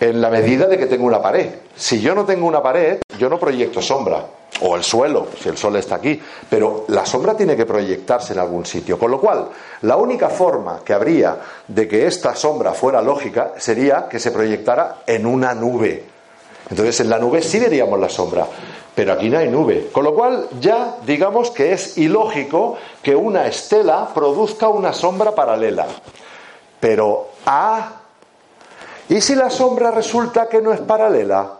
En la medida de que tengo una pared. Si yo no tengo una pared, yo no proyecto sombra. O el suelo, si el sol está aquí. Pero la sombra tiene que proyectarse en algún sitio. Con lo cual, la única forma que habría de que esta sombra fuera lógica sería que se proyectara en una nube. Entonces, en la nube sí veríamos la sombra pero aquí no hay nube. Con lo cual ya digamos que es ilógico que una estela produzca una sombra paralela. Pero ah, ¿y si la sombra resulta que no es paralela?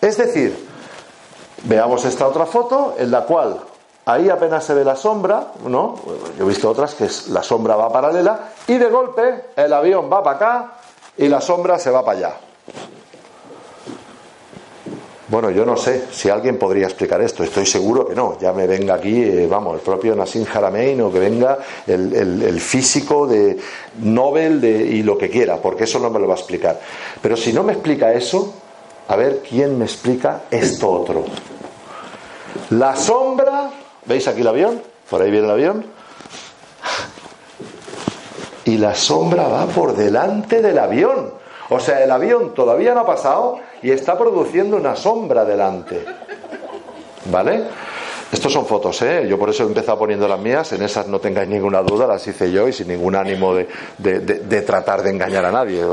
Es decir, veamos esta otra foto en la cual ahí apenas se ve la sombra, ¿no? Yo he visto otras que la sombra va paralela y de golpe el avión va para acá y la sombra se va para allá. Bueno, yo no sé si alguien podría explicar esto, estoy seguro que no. Ya me venga aquí, eh, vamos, el propio Nassim Haramein o que venga el, físico de Nobel de, y lo que quiera, porque eso no me lo va a explicar. Pero si no me explica eso, a ver quién me explica esto otro. La sombra, ¿veis aquí el avión? Por ahí viene el avión. Y la sombra va por delante del avión. O sea, el avión todavía no ha pasado y está produciendo una sombra delante. ¿Vale? Estos son fotos, ¿eh? Yo por eso he empezado poniendo las mías, en esas no tengáis ninguna duda, las hice yo y sin ningún ánimo de, de, tratar de engañar a nadie,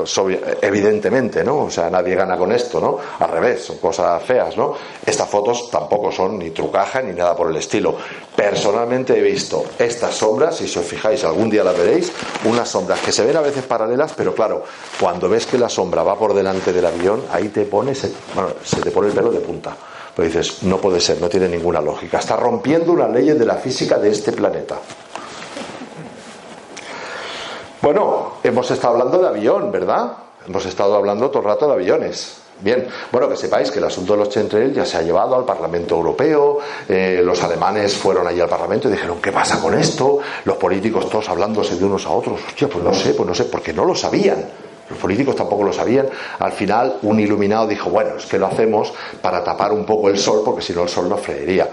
evidentemente, ¿no? O sea, nadie gana con esto, ¿no? Al revés, son cosas feas, ¿no? Estas fotos tampoco son ni trucaje ni nada por el estilo. Personalmente he visto estas sombras, si os fijáis, algún día las veréis, unas sombras que se ven a veces paralelas, pero claro, cuando ves que la sombra va por delante del avión, ahí te pones, bueno, se te pone el pelo de punta. Pues dices, no puede ser, no tiene ninguna lógica. Está rompiendo una ley de la física de este planeta. Bueno, hemos estado hablando de avión, ¿verdad? Hemos estado hablando todo el rato de aviones. Bien, bueno, que sepáis que el asunto de los Chentrail ya se ha llevado al Parlamento Europeo, eh, los alemanes fueron allí al Parlamento y dijeron, ¿qué pasa con esto? Los políticos todos hablándose de unos a otros, hostia, pues no sé, pues no sé, porque no lo sabían. Los políticos tampoco lo sabían. Al final, un iluminado dijo, bueno, es que lo hacemos para tapar un poco el sol, porque si no el sol nos freería.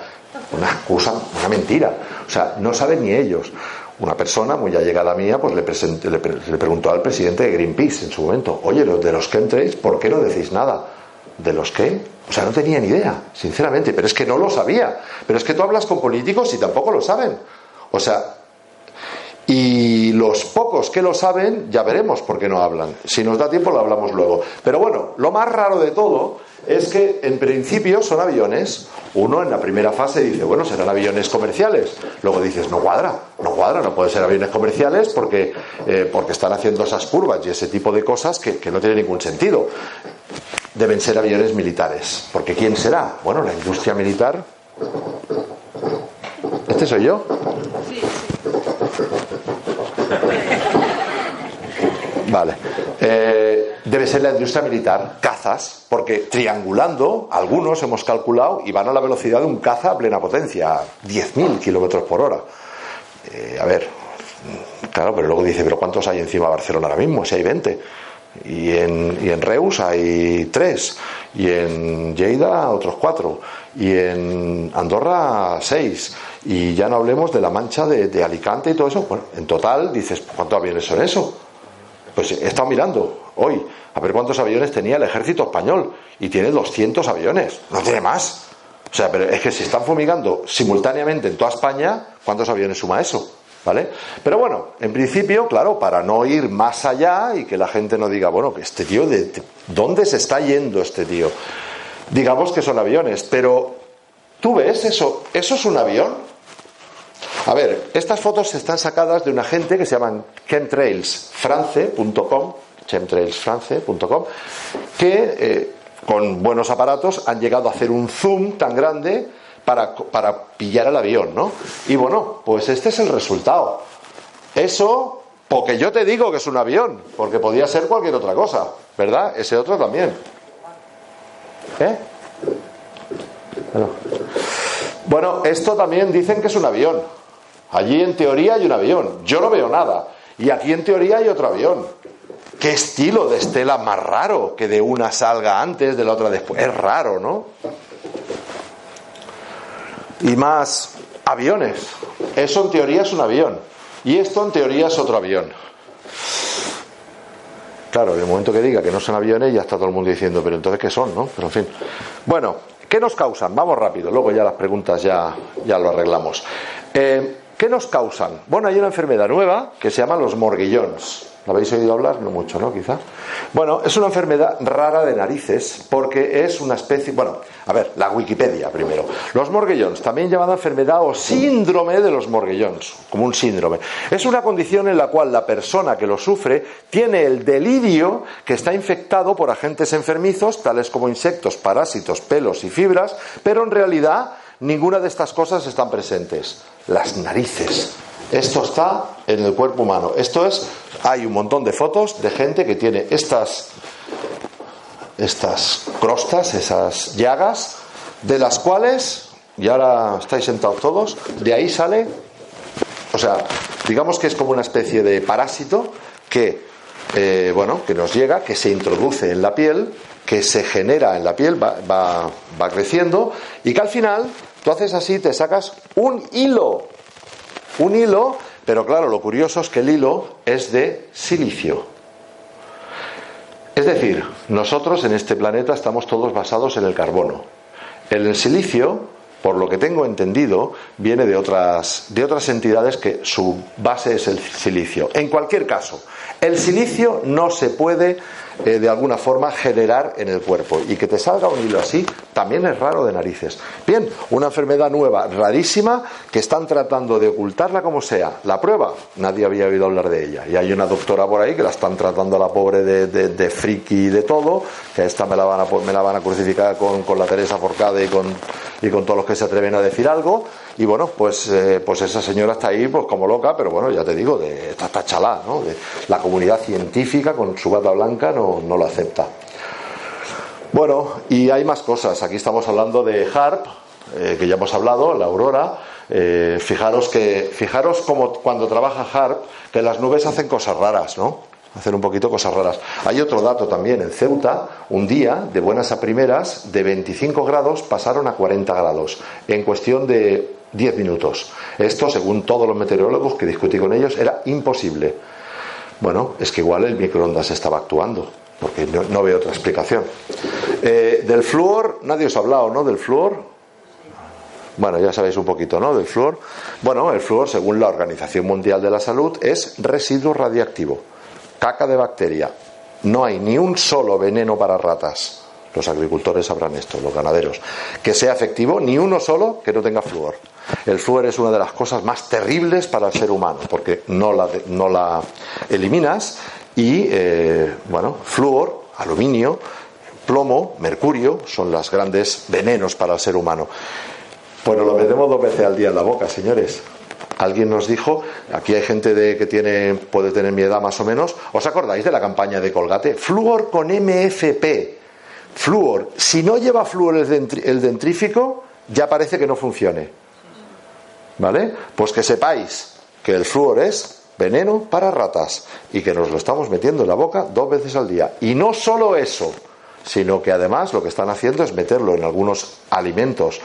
Una excusa, una mentira. O sea, no saben ni ellos. Una persona muy allegada mía pues le, le, preguntó al presidente de Greenpeace en su momento, oye, de los chemtrails, ¿por qué no decís nada? ¿De los qué? O sea, no tenía ni idea, sinceramente, pero es que no lo sabía. Pero es que tú hablas con políticos y tampoco lo saben. O sea, y los pocos que lo saben, ya veremos por qué no hablan. Si nos da tiempo lo hablamos luego. Pero bueno, lo más raro de todo es que en principio son aviones. Uno en la primera fase dice, bueno, serán aviones comerciales. Luego dices, no cuadra, no cuadra, no puede ser aviones comerciales porque, eh, porque están haciendo esas curvas y ese tipo de cosas que, que no tienen ningún sentido. Deben ser aviones militares. Porque ¿quién será? Bueno, la industria militar. ¿Este soy yo? Vale. Eh, debe ser la industria militar, cazas, porque triangulando, algunos hemos calculado y van a la velocidad de un caza a plena potencia, 10.000 kilómetros por hora. Eh, a ver, claro, pero luego dice, ¿pero cuántos hay encima de Barcelona ahora mismo? Si hay 20. Y en, y en Reus hay 3. Y en Lleida otros 4. Y en Andorra 6. Y ya no hablemos de la mancha de, de Alicante y todo eso. Bueno, en total dices, ¿cuántos aviones son eso? Pues he estado mirando hoy a ver cuántos aviones tenía el ejército español y tiene 200 aviones, no tiene más. O sea, pero es que si están fumigando simultáneamente en toda España, ¿cuántos aviones suma eso? ¿Vale? Pero bueno, en principio, claro, para no ir más allá y que la gente no diga, bueno, que este tío, de, ¿dónde se está yendo este tío? Digamos que son aviones, pero ¿tú ves eso? ¿Eso es un avión? A ver, estas fotos están sacadas de una gente que se llaman chemtrailsfrance.com, chemtrailsfrance.com, que eh, con buenos aparatos han llegado a hacer un zoom tan grande para, para pillar el avión, ¿no? Y bueno, pues este es el resultado. Eso, porque yo te digo que es un avión, porque podía ser cualquier otra cosa, ¿verdad? Ese otro también. ¿Eh? Bueno, esto también dicen que es un avión. Allí en teoría hay un avión, yo no veo nada. Y aquí en teoría hay otro avión. ¿Qué estilo de estela más raro que de una salga antes, de la otra después? Es raro, ¿no? Y más aviones. Eso en teoría es un avión. Y esto en teoría es otro avión. Claro, en el momento que diga que no son aviones ya está todo el mundo diciendo, pero entonces ¿qué son? ¿no? Pero en fin. Bueno, ¿qué nos causan? Vamos rápido, luego ya las preguntas ya, ya lo arreglamos. Eh, ¿Qué nos causan? Bueno, hay una enfermedad nueva que se llama los morguillones. ¿Lo habéis oído hablar? No mucho, ¿no? Quizá. Bueno, es una enfermedad rara de narices porque es una especie. Bueno, a ver, la Wikipedia primero. Los morguillones, también llamada enfermedad o síndrome de los morguillones, como un síndrome. Es una condición en la cual la persona que lo sufre tiene el delirio que está infectado por agentes enfermizos, tales como insectos, parásitos, pelos y fibras, pero en realidad ninguna de estas cosas están presentes las narices. Esto está en el cuerpo humano. Esto es, hay un montón de fotos de gente que tiene estas, estas crostas, esas llagas, de las cuales, y ahora estáis sentados todos, de ahí sale, o sea, digamos que es como una especie de parásito que, eh, bueno, que nos llega, que se introduce en la piel, que se genera en la piel, va, va, va creciendo, y que al final Tú haces así, te sacas un hilo. Un hilo, pero claro, lo curioso es que el hilo es de silicio. Es decir, nosotros en este planeta estamos todos basados en el carbono. El silicio, por lo que tengo entendido, viene de otras, de otras entidades que su base es el silicio. En cualquier caso, el silicio no se puede eh, de alguna forma generar en el cuerpo. Y que te salga un hilo así también es raro de narices. Bien, una enfermedad nueva, rarísima, que están tratando de ocultarla como sea. La prueba, nadie había oído hablar de ella. Y hay una doctora por ahí que la están tratando a la pobre de, de, friki y de todo, que esta me la van a, me la van a crucificar con, con la Teresa Forcade y con, y con todos los que se atreven a decir algo. Y bueno, pues, eh, pues esa señora está ahí pues como loca, pero bueno, ya te digo, de, está, chalá, ¿no? De, la comunidad científica con su bata blanca no, no lo acepta. Bueno, y hay más cosas. Aquí estamos hablando de HARP, eh, que ya hemos hablado, la aurora. Eh, fijaros que, fijaros como cuando trabaja HARP, que las nubes hacen cosas raras, ¿no? hacen un poquito cosas raras. Hay otro dato también, en Ceuta, un día, de buenas a primeras, de 25 grados pasaron a 40 grados, en cuestión de 10 minutos. Esto, según todos los meteorólogos que discutí con ellos, era imposible. Bueno, es que igual el microondas estaba actuando, porque no, veo otra explicación. Eh, del flúor, nadie os ha hablado, ¿no? Del flúor. Bueno, ya sabéis un poquito, ¿no? Del flúor. Bueno, el flúor, según la Organización Mundial de la Salud, es residuo radiactivo, caca de bacteria. No hay ni un solo veneno para ratas. Los agricultores sabrán esto, los ganaderos. Que sea efectivo, ni uno solo que no tenga flúor. El flúor es una de las cosas más terribles para el ser humano, porque no la, no la eliminas y, eh, bueno, flúor, aluminio, plomo, mercurio son los grandes venenos para el ser humano. Bueno, lo metemos dos veces al día en la boca, señores. Alguien nos dijo, aquí hay gente de, que tiene, puede tener mi edad más o menos, ¿os acordáis de la campaña de Colgate? Flúor con MFP. Flúor, si no lleva flúor el dentrífico, ya parece que no funcione. ¿Vale? Pues que sepáis que el flúor es veneno para ratas y que nos lo estamos metiendo en la boca dos veces al día. Y no solo eso, sino que además lo que están haciendo es meterlo en algunos alimentos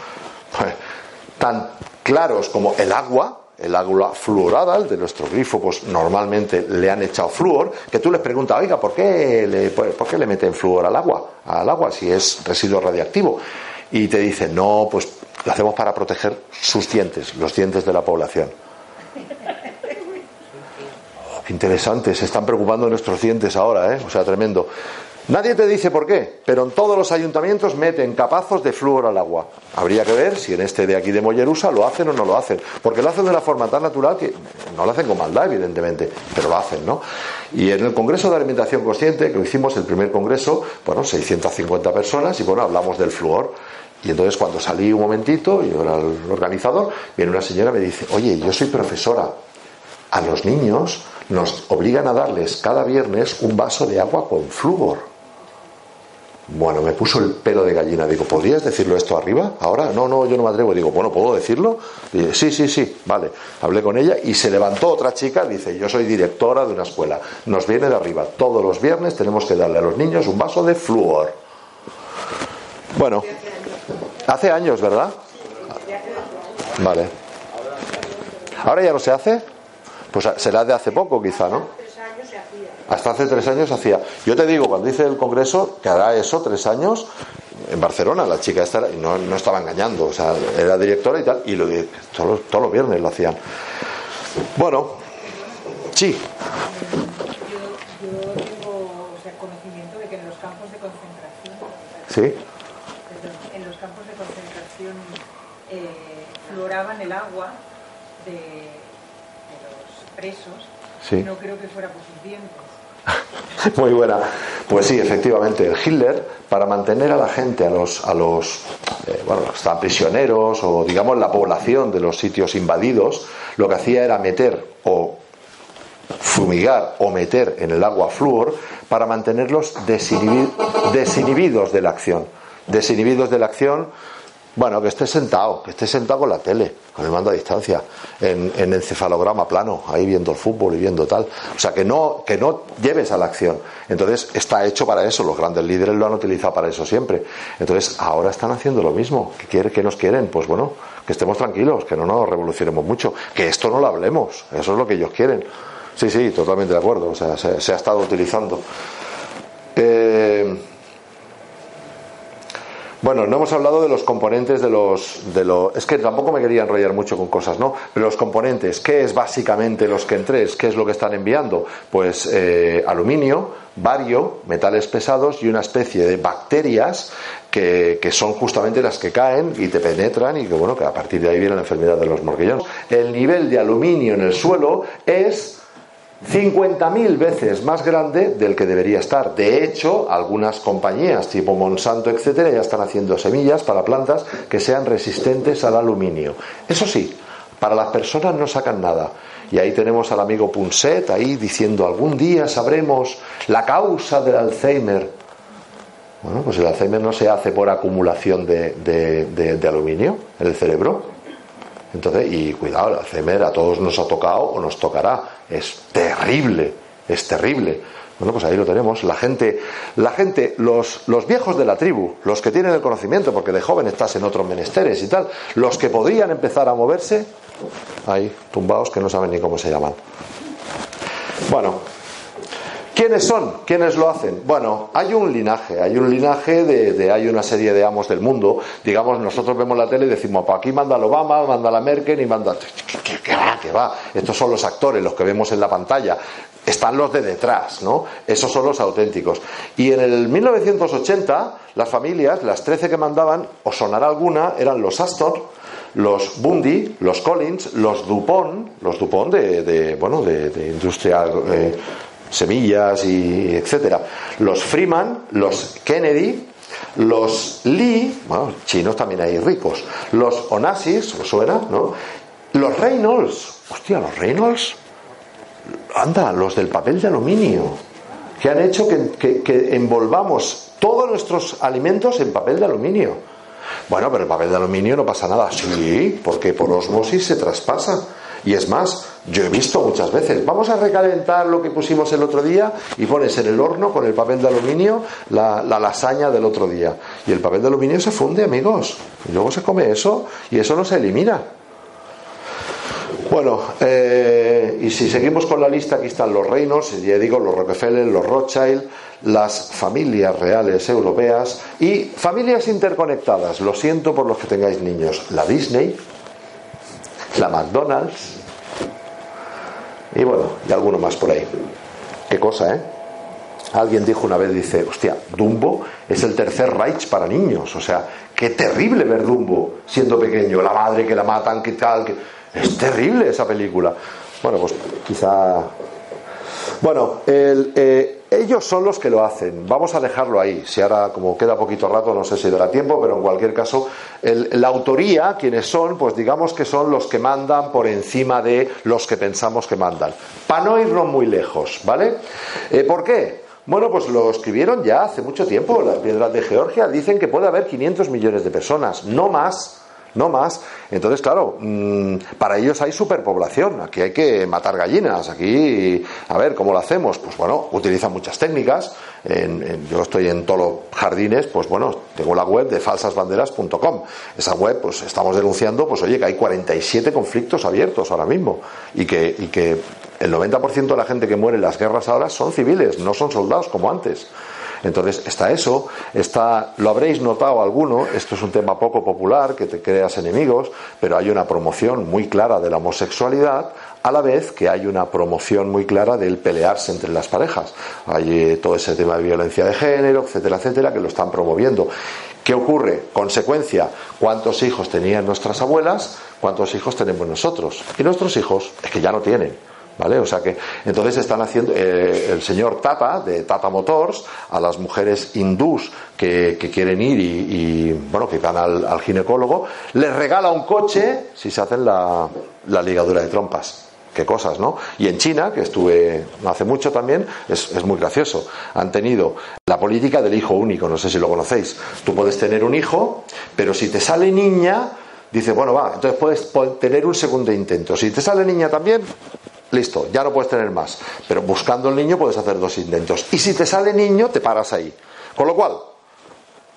*laughs* tan claros como el agua, el agua fluorada, el de nuestro grifo, pues normalmente le han echado flúor, que tú les preguntas, oiga, ¿por qué le, por qué le meten flúor al agua? Al agua, si es residuo radiactivo. Y te dicen, no, pues lo hacemos para proteger sus dientes, los dientes de la población. interesante, se están preocupando de nuestros dientes ahora, ¿eh? O sea, tremendo. Nadie te dice por qué, pero en todos los ayuntamientos meten capazos de flúor al agua. Habría que ver si en este de aquí de Mollerusa lo hacen o no lo hacen, porque lo hacen de una forma tan natural que no lo hacen con maldad, evidentemente, pero lo hacen, ¿no? Y en el Congreso de Alimentación Consciente, que lo hicimos el primer congreso, bueno, 650 personas, y bueno, hablamos del flúor. Y entonces cuando salí un momentito, yo era el organizador, viene una señora y me dice, oye, yo soy profesora, a los niños nos obligan a darles cada viernes un vaso de agua con flúor. Bueno, me puso el pelo de gallina. Digo, ¿podrías decirlo esto arriba? Ahora, no, no, yo no me atrevo. Digo, bueno, ¿puedo decirlo? Dice, sí, sí, sí, vale. Hablé con ella y se levantó otra chica. Dice, yo soy directora de una escuela. Nos viene de arriba. Todos los viernes tenemos que darle a los niños un vaso de flúor. Bueno, hace años, ¿verdad? Vale. ¿Ahora ya no se hace? Pues será de hace poco, quizá, ¿no? Hasta hace tres años hacía. Yo te digo, cuando hice el congreso, que hará eso, tres años, en Barcelona, la chica esta no, no estaba engañando, o sea, era directora y tal, y lo, todos, todos los viernes lo hacían. Bueno, sí. Yo, tengo conocimiento de que en los campos de concentración. Sí. En los campos de concentración eh, fluoraban el agua de, de los presos. Sí. No creo que fuera por sus dientes. *laughs* Muy buena. Pues sí, efectivamente, el Hitler, para mantener a la gente, a los, a los, eh, bueno, están prisioneros o digamos la población de los sitios invadidos, lo que hacía era meter o fumigar o meter en el agua flúor para mantenerlos desinhibidos de la acción. Desinhibidos de la acción bueno, que esté sentado, que esté sentado con la tele, con el mando a distancia, en, en encefalograma plano, ahí viendo el fútbol y viendo tal. O sea, que no, que no lleves a la acción. Entonces, está hecho para eso, los grandes líderes lo han utilizado para eso siempre. Entonces, ahora están haciendo lo mismo. ¿Qué, quiere, qué nos quieren? Pues bueno, que estemos tranquilos, que no nos revolucionemos mucho, que esto no lo hablemos, eso es lo que ellos quieren. Sí, sí, totalmente de acuerdo, o sea, se, se ha estado utilizando. Eh, bueno, no hemos hablado de los componentes de los, de los. Es que tampoco me quería enrollar mucho con cosas, ¿no? Pero los componentes, ¿qué es básicamente los que entres? ¿Qué es lo que están enviando? Pues eh, aluminio, bario, metales pesados y una especie de bacterias que, que, son justamente las que caen y te penetran y que, bueno, que a partir de ahí viene la enfermedad de los morguillones. El nivel de aluminio en el suelo es 50.000 veces más grande del que debería estar. De hecho, algunas compañías tipo Monsanto, etcétera, ya están haciendo semillas para plantas que sean resistentes al aluminio. Eso sí, para las personas no sacan nada. Y ahí tenemos al amigo Punset ahí diciendo algún día sabremos la causa del Alzheimer. Bueno, pues el Alzheimer no se hace por acumulación de, de aluminio en el cerebro. Entonces, y cuidado, el Alzheimer a todos nos ha tocado o nos tocará. Es terrible, es terrible. Bueno, pues ahí lo tenemos. La gente, la gente, los, los viejos de la tribu, los que tienen el conocimiento, porque de joven estás en otros menesteres y tal, los que podrían empezar a moverse, ahí, tumbados que no saben ni cómo se llaman. Bueno, ¿Quiénes son? ¿Quiénes lo hacen? Bueno, hay un linaje, hay un linaje de, hay una serie de amos del mundo. Digamos, nosotros vemos la tele y decimos, pues aquí manda el Obama, manda la Merkel y manda. ¿Qué, va? ¿Qué va? Estos son los actores, los que vemos en la pantalla. Están los de detrás, ¿no? Esos son los auténticos. Y en el 1980, las familias, las 13 que mandaban, o sonará alguna, eran los Astor, los Bundy, los Collins, los Dupont, los Dupont de, bueno, de, industria eh, semillas y etcétera. Los Freeman, los Kennedy, los Lee, bueno, chinos también hay ricos, los Onassis, ¿os suena? ¿no? Los Reynolds, hostia, los Reynolds, anda, los del papel de aluminio, que han hecho que, que envolvamos todos nuestros alimentos en papel de aluminio. Bueno, pero el papel de aluminio no pasa nada. Sí, porque por osmosis se traspasa. Y es más, yo he visto muchas veces, vamos a recalentar lo que pusimos el otro día y pones en el horno con el papel de aluminio la, lasaña del otro día. Y el papel de aluminio se funde, amigos. Y luego se come eso y eso no se elimina. Bueno, eh, y si seguimos con la lista, aquí están los reinos, ya digo, los Rockefeller, los Rothschild, las familias reales europeas y familias interconectadas. Lo siento por los que tengáis niños. La Disney, la McDonald's y bueno, y alguno más por ahí. Qué cosa, ¿eh? Alguien dijo una vez, dice, hostia, Dumbo es el tercer Reich para niños. O sea, qué terrible ver Dumbo siendo pequeño, la madre que la matan, que tal. Que... Es terrible esa película. Bueno, pues quizá bueno, eh, ellos son los que lo hacen. Vamos a dejarlo ahí. Si ahora, como queda poquito rato, no sé si dará tiempo, pero en cualquier caso, la autoría, quienes son, pues digamos que son los que mandan por encima de los que pensamos que mandan. Para no irnos muy lejos, ¿vale? Eh, ¿Por qué? Bueno, pues lo escribieron ya hace mucho tiempo. Las piedras de Georgia dicen que puede haber 500 millones de personas, no más no más. Entonces, claro, mm, para ellos hay superpoblación. Aquí hay que matar gallinas. Aquí, a ver, ¿cómo lo hacemos? Pues bueno, utilizan muchas técnicas. yo estoy en todos los jardines, pues bueno, tengo la web de falsasbanderas.com. Esa web, pues estamos denunciando, pues oye, que hay 47 conflictos abiertos ahora mismo y que, y que el 90% de la gente que muere en las guerras ahora son civiles, no son soldados como antes. Entonces está eso, está, lo habréis notado alguno, esto es un tema poco popular, que te creas enemigos, pero hay una promoción muy clara de la homosexualidad, a la vez que hay una promoción muy clara del pelearse entre las parejas. Hay eh, todo ese tema de violencia de género, etcétera, etcétera, que lo están promoviendo. ¿Qué ocurre? Consecuencia, ¿cuántos hijos tenían nuestras abuelas? ¿Cuántos hijos tenemos nosotros? Y nuestros hijos es que ya no tienen. ¿Vale? O sea que entonces están haciendo eh, el señor Tata de Tata Motors a las mujeres hindús que, quieren ir y, bueno que van al, ginecólogo les regala un coche si se hacen la, ligadura de trompas qué cosas, ¿no? Y en China, que estuve hace mucho también, es, es, muy gracioso. Han tenido la política del hijo único, no sé si lo conocéis. Tú puedes tener un hijo, pero si te sale niña, dice, bueno, va, entonces puedes tener un segundo intento. Si te sale niña también, Listo, ya no puedes tener más. Pero buscando el niño puedes hacer dos intentos. Y si te sale niño, te paras ahí. Con lo cual,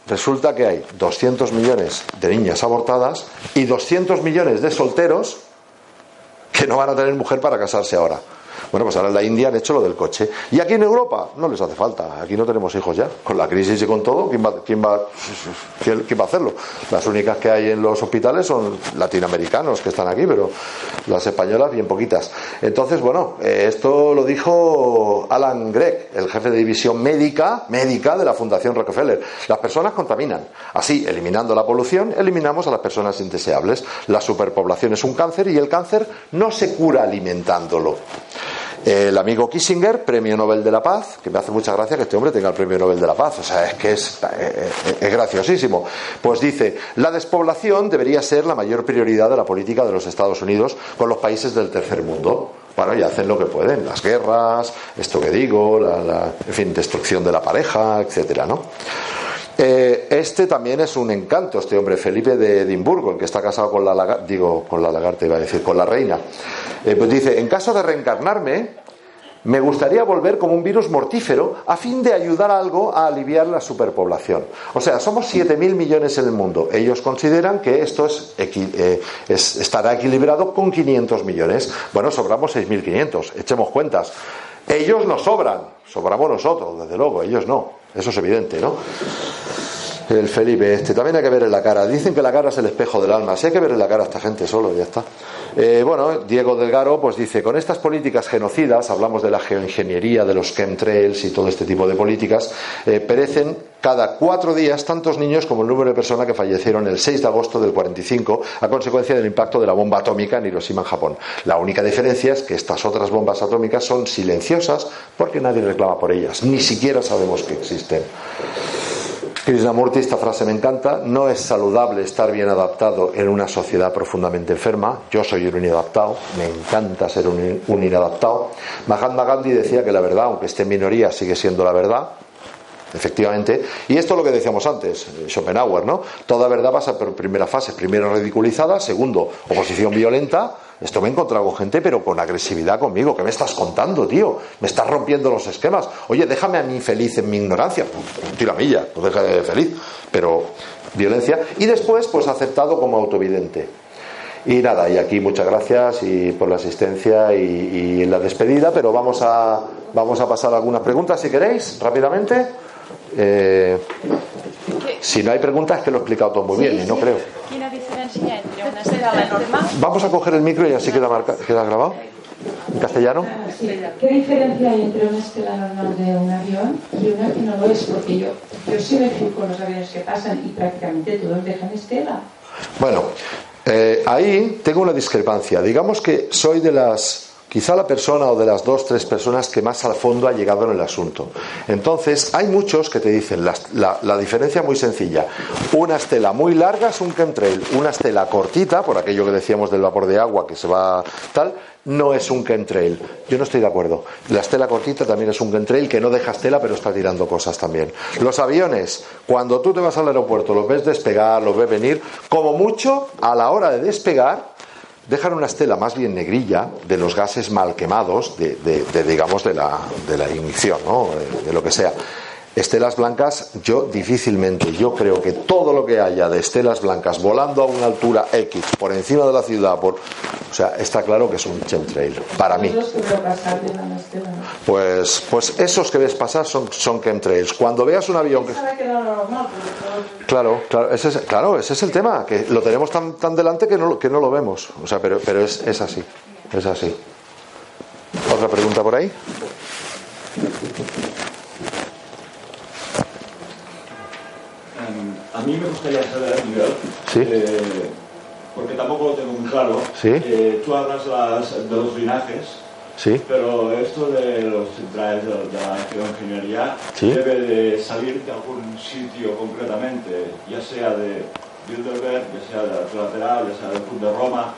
resulta que hay 200 millones de niñas abortadas y 200 millones de solteros que no van a tener mujer para casarse ahora. Bueno, pues ahora en la India han hecho lo del coche. Y aquí en Europa no les hace falta. Aquí no tenemos hijos ya. Con la crisis y con todo, ¿quién va, quién va, a hacerlo? Las únicas que hay en los hospitales son latinoamericanos que están aquí, pero las españolas bien poquitas. Entonces, bueno, eh, esto lo dijo Alan Gregg, el jefe de división médica, médica de la Fundación Rockefeller. Las personas contaminan. Así, eliminando la polución, eliminamos a las personas indeseables. La superpoblación es un cáncer y el cáncer no se cura alimentándolo el amigo Kissinger, premio Nobel de la Paz, que me hace mucha gracia que este hombre tenga el premio Nobel de la Paz, o sea, es que es, eh, eh, es, graciosísimo. Pues dice, la despoblación debería ser la mayor prioridad de la política de los Estados Unidos con los países del tercer mundo. Bueno, y hacen lo que pueden, las guerras, esto que digo, la, en fin, destrucción de la pareja, etcétera, ¿no? Eh, este también es un encanto, este hombre, Felipe de Edimburgo, el que está casado con la digo, con la lagarta iba a decir, con la reina. Pues dice, en caso de reencarnarme, me gustaría volver como un virus mortífero a fin de ayudar algo a aliviar la superpoblación. O sea, somos 7.000 millones en el mundo. Ellos consideran que esto eh, es, estará equilibrado con 500 millones. Bueno, sobramos 6.500. Echemos cuentas. Ellos nos sobran, sobramos nosotros, desde luego, ellos no. Eso es evidente, ¿no? El Felipe este, también hay que ver en la cara. Dicen que la cara es el espejo del alma. Si hay que ver en la cara a esta gente solo, ya está. Eh, bueno, Diego Delgaro pues dice, con estas políticas genocidas, hablamos de la geoingeniería, de los chemtrails y todo este tipo de políticas, eh, perecen cada cuatro días tantos niños como el número de personas que fallecieron el 6 de agosto del 45 a consecuencia del impacto de la bomba atómica en Hiroshima, en Japón. La única diferencia es que estas otras bombas atómicas son silenciosas porque nadie reclama por ellas, ni siquiera sabemos que existen. Krishnamurti, esta frase me encanta, no es saludable estar bien adaptado en una sociedad profundamente enferma. Yo soy un inadaptado, me encanta ser un, inadaptado. Mahatma Gandhi decía que la verdad, aunque esté en minoría, sigue siendo la verdad. Efectivamente. Y esto es lo que decíamos antes, Schopenhauer, ¿no? Toda verdad pasa por primera fase. Primero ridiculizada, segundo, oposición violenta, esto me he encontrado con gente, pero con agresividad conmigo. ¿Qué me estás contando, tío? Me estás rompiendo los esquemas. Oye, déjame a mí feliz en mi ignorancia. Tira milla, no deja de feliz. Pero violencia. Y después, pues aceptado como autovidente. Y nada, y aquí muchas gracias y por la asistencia y, la despedida, pero vamos a, vamos a pasar algunas preguntas si queréis, rápidamente. Eh, si no hay preguntas, que lo he explicado todo muy bien y no creo. Vamos a coger el micro y así queda, queda grabado. ¿En castellano? ¿Qué diferencia hay entre una estela normal de un avión y una que no lo es? Porque yo, yo sí me fijo con los aviones que pasan y prácticamente todos dejan estela. Bueno, eh, ahí tengo una discrepancia. Digamos que soy de las quizá la persona o de las dos, tres personas que más al fondo ha llegado en el asunto. Entonces, hay muchos que te dicen la, la, diferencia muy sencilla. Una estela muy larga es un chemtrail, una estela cortita, por aquello que decíamos del vapor de agua que se va tal, no es un chemtrail. Yo no estoy de acuerdo. La estela cortita también es un chemtrail que no deja estela, pero está tirando cosas también. Los aviones, cuando tú te vas al aeropuerto, los ves despegar, los ves venir, como mucho, a la hora de despegar, dejan una estela más bien negrilla de los gases mal quemados, de, digamos, de la, de la ignición, ¿no? de lo que sea. Estelas blancas, yo difícilmente, yo creo que todo lo que haya de estelas blancas volando a una altura X por encima de la ciudad, por, o sea, está claro que es un chemtrail, para mí. Pues, pues esos que ves pasar son, son chemtrails. Cuando veas un avión que... Claro, claro, ese es, claro, ese es el tema, que lo tenemos tan, tan delante que no, que no lo vemos. O sea, pero, pero es, es así, es así. ¿Otra pregunta por ahí? A mí me gustaría saber, Miguel, ¿Sí? eh, porque tampoco lo tengo muy claro. ¿Sí? Eh, tú hablas las, de los linajes, ¿Sí? pero esto de los centrales de, la geoingeniería ¿Sí? debe de salir de algún sitio concretamente, ya sea de Bilderberg, ya sea de la colateral, ya sea del Club de Roma.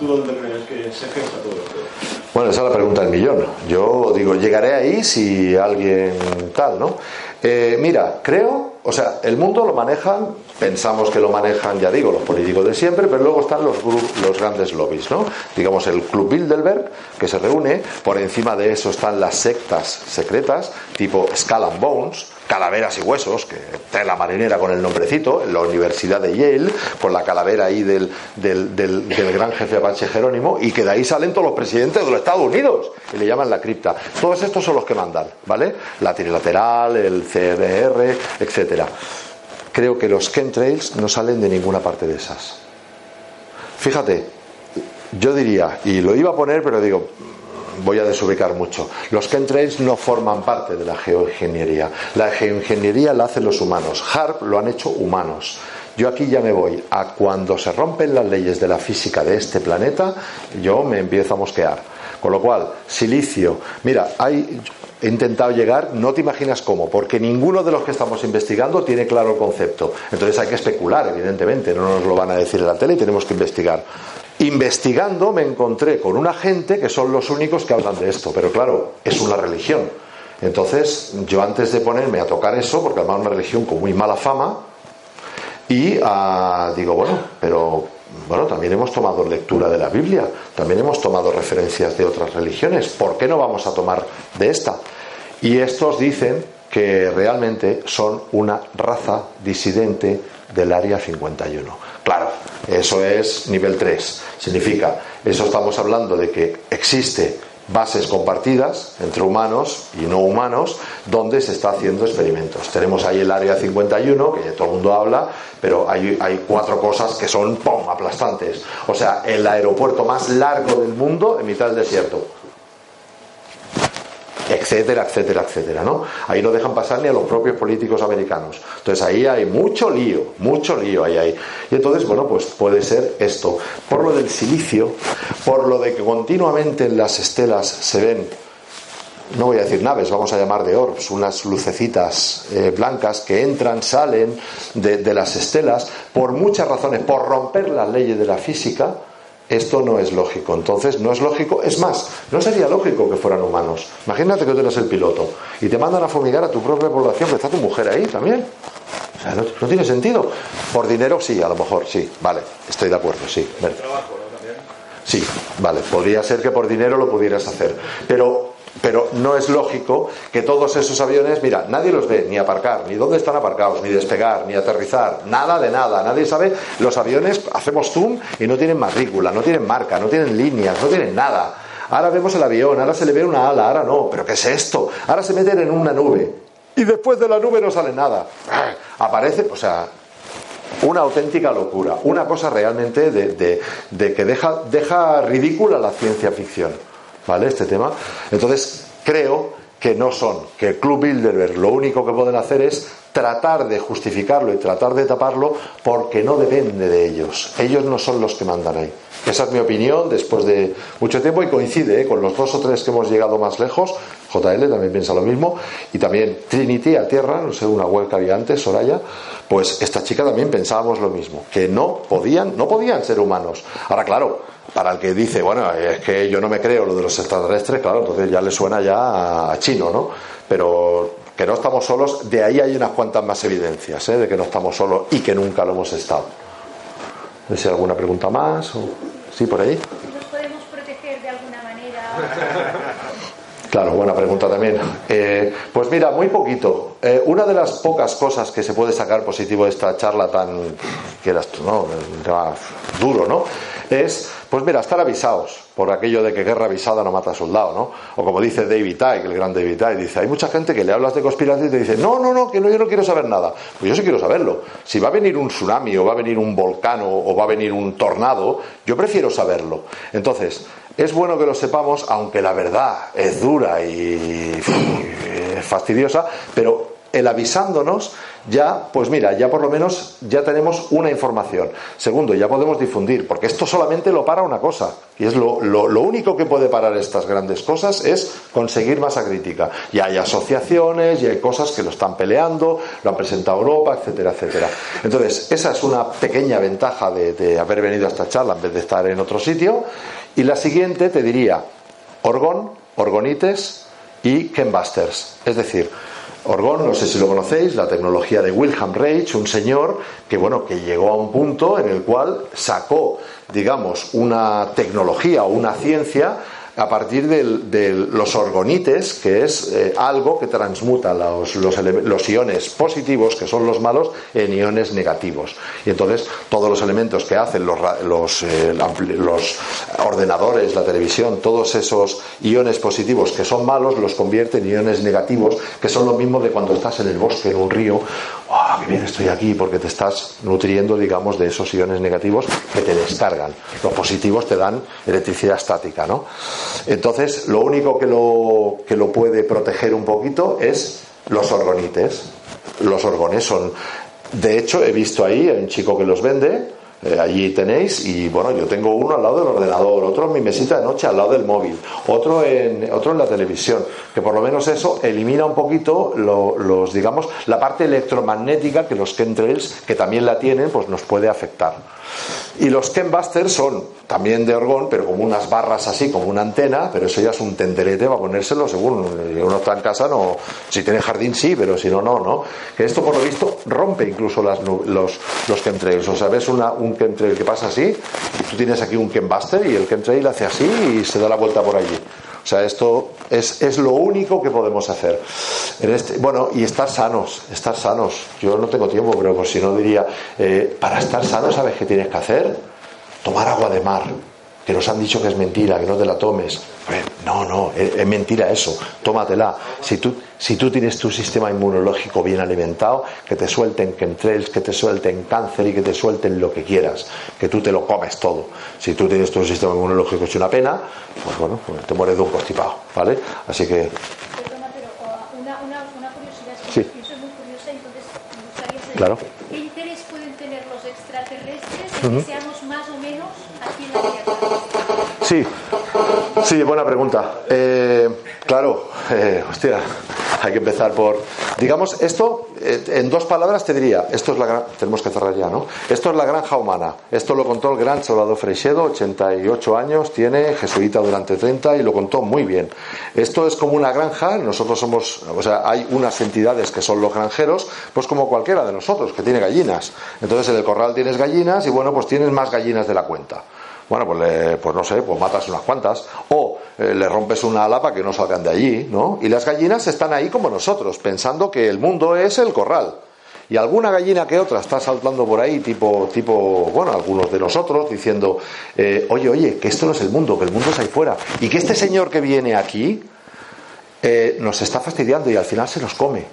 ¿Tú dónde crees que se todo esto? Bueno, esa es la pregunta del millón. Yo digo, llegaré ahí si alguien tal, ¿no? Eh, mira, creo, o sea, el mundo lo manejan, pensamos que lo manejan, ya digo, los políticos de siempre, pero luego están los, los grandes lobbies, ¿no? Digamos, el Club Bilderberg, que se reúne, por encima de eso están las sectas secretas, tipo Skull and Bones, calaveras y huesos, que trae la marinera con el nombrecito, en la Universidad de Yale, con la calavera ahí del, del, del, del gran jefe Apache Jerónimo, y que de ahí salen todos los presidentes de los Estados Unidos, y le llaman la cripta. Todos estos son los que mandan, ¿vale? La trilateral, el CDR, etcétera. Creo que los chemtrails no salen de ninguna parte de esas. Fíjate, yo diría, y lo iba a poner, pero digo, voy a desubicar mucho. Los chemtrails no forman parte de la geoingeniería. La geoingeniería la hacen los humanos. HARP lo han hecho humanos. Yo aquí ya me voy a cuando se rompen las leyes de la física de este planeta, yo me empiezo a mosquear. Con lo cual, silicio, mira, hay, he intentado llegar, no te imaginas cómo, porque ninguno de los que estamos investigando tiene claro el concepto. Entonces hay que especular, evidentemente, no nos lo van a decir en la tele y tenemos que investigar. Investigando me encontré con una gente que son los únicos que hablan de esto, pero claro, es una religión. Entonces, yo antes de ponerme a tocar eso, porque además es una religión con muy mala fama, y ah, digo, bueno, pero bueno, también hemos tomado lectura de la Biblia, también hemos tomado referencias de otras religiones. ¿Por qué no vamos a tomar de esta? Y estos dicen que realmente son una raza disidente del área 51. Claro, eso es nivel 3. Significa, eso estamos hablando de que existe bases compartidas entre humanos y no humanos donde se está haciendo experimentos. Tenemos ahí el área 51, que todo el mundo habla, pero hay, hay cuatro cosas que son ¡pum! aplastantes. O sea, el aeropuerto más largo del mundo en mitad del desierto etcétera, etcétera, etcétera, ¿no? Ahí no dejan pasar ni a los propios políticos americanos. Entonces ahí hay mucho lío, mucho lío ahí hay. Y entonces, bueno, pues puede ser esto. Por lo del silicio, por lo de que continuamente en las estelas se ven no voy a decir naves, vamos a llamar de orbs, unas lucecitas eh, blancas que entran, salen de, de, las estelas por muchas razones, por romper las leyes de la física, esto no es lógico. Entonces, no es lógico. Es más, no sería lógico que fueran humanos. Imagínate que tú eres el piloto y te mandan a fumigar a tu propia población, que está tu mujer ahí también. O sea, no, tiene sentido. Por dinero, sí, a lo mejor, sí. Vale, estoy de acuerdo, sí. Sí, vale, podría ser que por dinero lo pudieras hacer. Pero pero no es lógico que todos esos aviones, mira, nadie los ve, ni aparcar, ni dónde están aparcados, ni despegar, ni aterrizar, nada de nada, nadie sabe. Los aviones hacemos zoom y no tienen matrícula, no tienen marca, no tienen líneas, no tienen nada. Ahora vemos el avión, ahora se le ve una ala, ahora no, pero ¿qué es esto? Ahora se meten en una nube y después de la nube no sale nada. Aparece, o sea, una auténtica locura, una cosa realmente de, de que deja, deja ridícula la ciencia ficción. ¿Vale? Este tema. Entonces, creo que no son, que el Club Bilderberg lo único que pueden hacer es tratar de justificarlo y tratar de taparlo porque no depende de ellos. Ellos no son los que mandan ahí. Esa es mi opinión después de mucho tiempo y coincide ¿eh? con los dos o tres que hemos llegado más lejos. JL también piensa lo mismo. Y también Trinity a tierra, no sé, una web que había antes, Soraya. Pues esta chica también pensábamos lo mismo, que no podían, no podían ser humanos. Ahora, claro, para el que dice, bueno, es que yo no me creo lo de los extraterrestres, claro, entonces ya le suena ya a chino, ¿no? Pero que no estamos solos, de ahí hay unas cuantas más evidencias, ¿eh? de que no estamos solos y que nunca lo hemos estado. No sé si alguna pregunta más. O... ¿Sí, por ahí? ¿Nos podemos proteger de alguna manera? Claro, buena pregunta también. Eh, pues mira, muy poquito. Eh, una de las pocas cosas que se puede sacar positivo de esta charla tan, que eras, ¿no? duro, ¿no? es, pues mira, estar avisados por aquello de que guerra avisada no mata soldado, ¿no? O como dice David Icke, el gran David Icke, dice, hay mucha gente que le hablas de conspiración y te dice, no, no, no, que no, yo no quiero saber nada. Pues yo sí quiero saberlo. Si va a venir un tsunami o va a venir un volcán o va a venir un tornado, yo prefiero saberlo. Entonces, es bueno que lo sepamos, aunque la verdad es dura y fastidiosa, pero el avisándonos ya, pues mira, ya por lo menos ya tenemos una información. Segundo, ya podemos difundir, porque esto solamente lo para una cosa, y es lo, lo, único que puede parar estas grandes cosas es conseguir masa crítica. Y hay asociaciones y hay cosas que lo están peleando, lo han presentado Europa, etcétera, etcétera. Entonces, esa es una pequeña ventaja de, de haber venido a esta charla en vez de estar en otro sitio. Y la siguiente te diría Orgón, Orgonites y Kenbusters. Es decir, Orgón, no sé si lo conocéis, la tecnología de Wilhelm Reich, un señor que bueno, que llegó a un punto en el cual sacó, digamos, una tecnología o una ciencia a partir de los orgonites, que es eh, algo que transmuta los, los, iones positivos, que son los malos, en iones negativos. Y entonces todos los elementos que hacen los, los, eh, los ordenadores, la televisión, todos esos iones positivos que son malos, los convierte en iones negativos, que son lo mismo de cuando estás en el bosque, en un río, ¡oh, qué bien estoy aquí! Porque te estás nutriendo, digamos, de esos iones negativos que te descargan. Los positivos te dan electricidad estática, ¿no? Entonces, lo único que lo, que lo puede proteger un poquito es los orgonites. Los orgones son. De hecho, he visto ahí a un chico que los vende, eh, allí tenéis, y bueno, yo tengo uno al lado del ordenador, otro en mi mesita de noche al lado del móvil, otro en, otro en la televisión, que por lo menos eso elimina un poquito los, digamos, la parte electromagnética que los chemtrails, que también la tienen, pues nos puede afectar. Y los Kenbusters son también de orgón, pero como unas barras así, como una antena, pero eso ya es un tenderete para ponérselo según uno está en casa, no, si tiene jardín sí, pero si no, no, ¿no? Que esto por lo visto rompe incluso las, los, los chemtrails, o sea, ves una, un un chemtrail que pasa así, y tú tienes aquí un chembuster y el chemtrail hace así y se da la vuelta por allí. O sea, esto es, es lo único que podemos hacer. Este, bueno, y estar sanos, estar sanos. Yo no tengo tiempo, pero por si no diría, eh, para estar sano, ¿sabes qué tienes que hacer? Tomar agua de mar que nos han dicho que es mentira, que no te la tomes. no, no, es, mentira eso, tómatela. Si tú, si tú tienes tu sistema inmunológico bien alimentado, que te suelten chemtrails, que te suelten cáncer y que te suelten lo que quieras, que tú te lo comes todo. Si tú tienes tu sistema inmunológico es una pena, pues bueno, pues te mueres de un constipado, ¿vale? Así que... Perdona, pero una, una, una curiosidad, es que sí. yo soy muy curiosa, entonces me gustaría saber claro. qué interés pueden tener los extraterrestres que o menos aquí en la Tierra. Sí, sí, buena pregunta. Eh, claro, eh, hostia, hay que empezar por. Digamos, esto, eh, en dos palabras te diría, esto es la tenemos que cerrar ya, ¿no? Esto es la granja humana. Esto lo contó el gran Salvador Freixedo, 88 años, tiene, jesuita durante 30 y lo contó muy bien. Esto es como una granja, nosotros somos, o sea, hay unas entidades que son los granjeros, pues como cualquiera de nosotros, que tiene gallinas. Entonces en el corral tienes gallinas y bueno, pues tienes más gallinas de la cuenta bueno, pues, pues no sé, pues matas unas cuantas, o eh, le rompes una ala para que no salgan de allí, ¿no? Y las gallinas están ahí como nosotros, pensando que el mundo es el corral. Y alguna gallina que otra está saltando por ahí, tipo, tipo bueno, algunos de nosotros, diciendo, eh, oye, oye, que esto no es el mundo, que el mundo es ahí fuera. Y que este señor que viene aquí eh, nos está fastidiando y al final se nos come.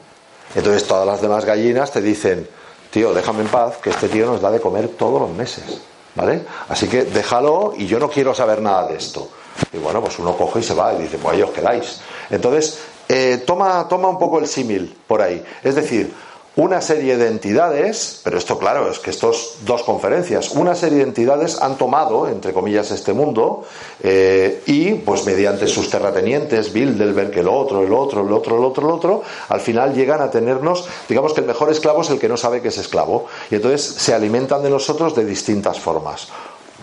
Entonces todas las demás gallinas te dicen, tío, déjame en paz, que este tío nos da de comer todos los meses. ¿Vale? Así que déjalo y yo no quiero saber nada de esto. Y bueno, pues uno coge y se va y dice, pues ahí os quedáis. Entonces, eh, toma, toma un poco el símil por ahí. Es decir, una serie de entidades, pero esto claro, es que estos dos conferencias, una serie de entidades han tomado, entre comillas, este mundo eh, y pues mediante sus terratenientes, Bilderberg, el otro, el otro, el otro, el otro, el otro, al final llegan a tenernos, digamos que el mejor esclavo es el que no sabe que es esclavo y entonces se alimentan de nosotros de distintas formas.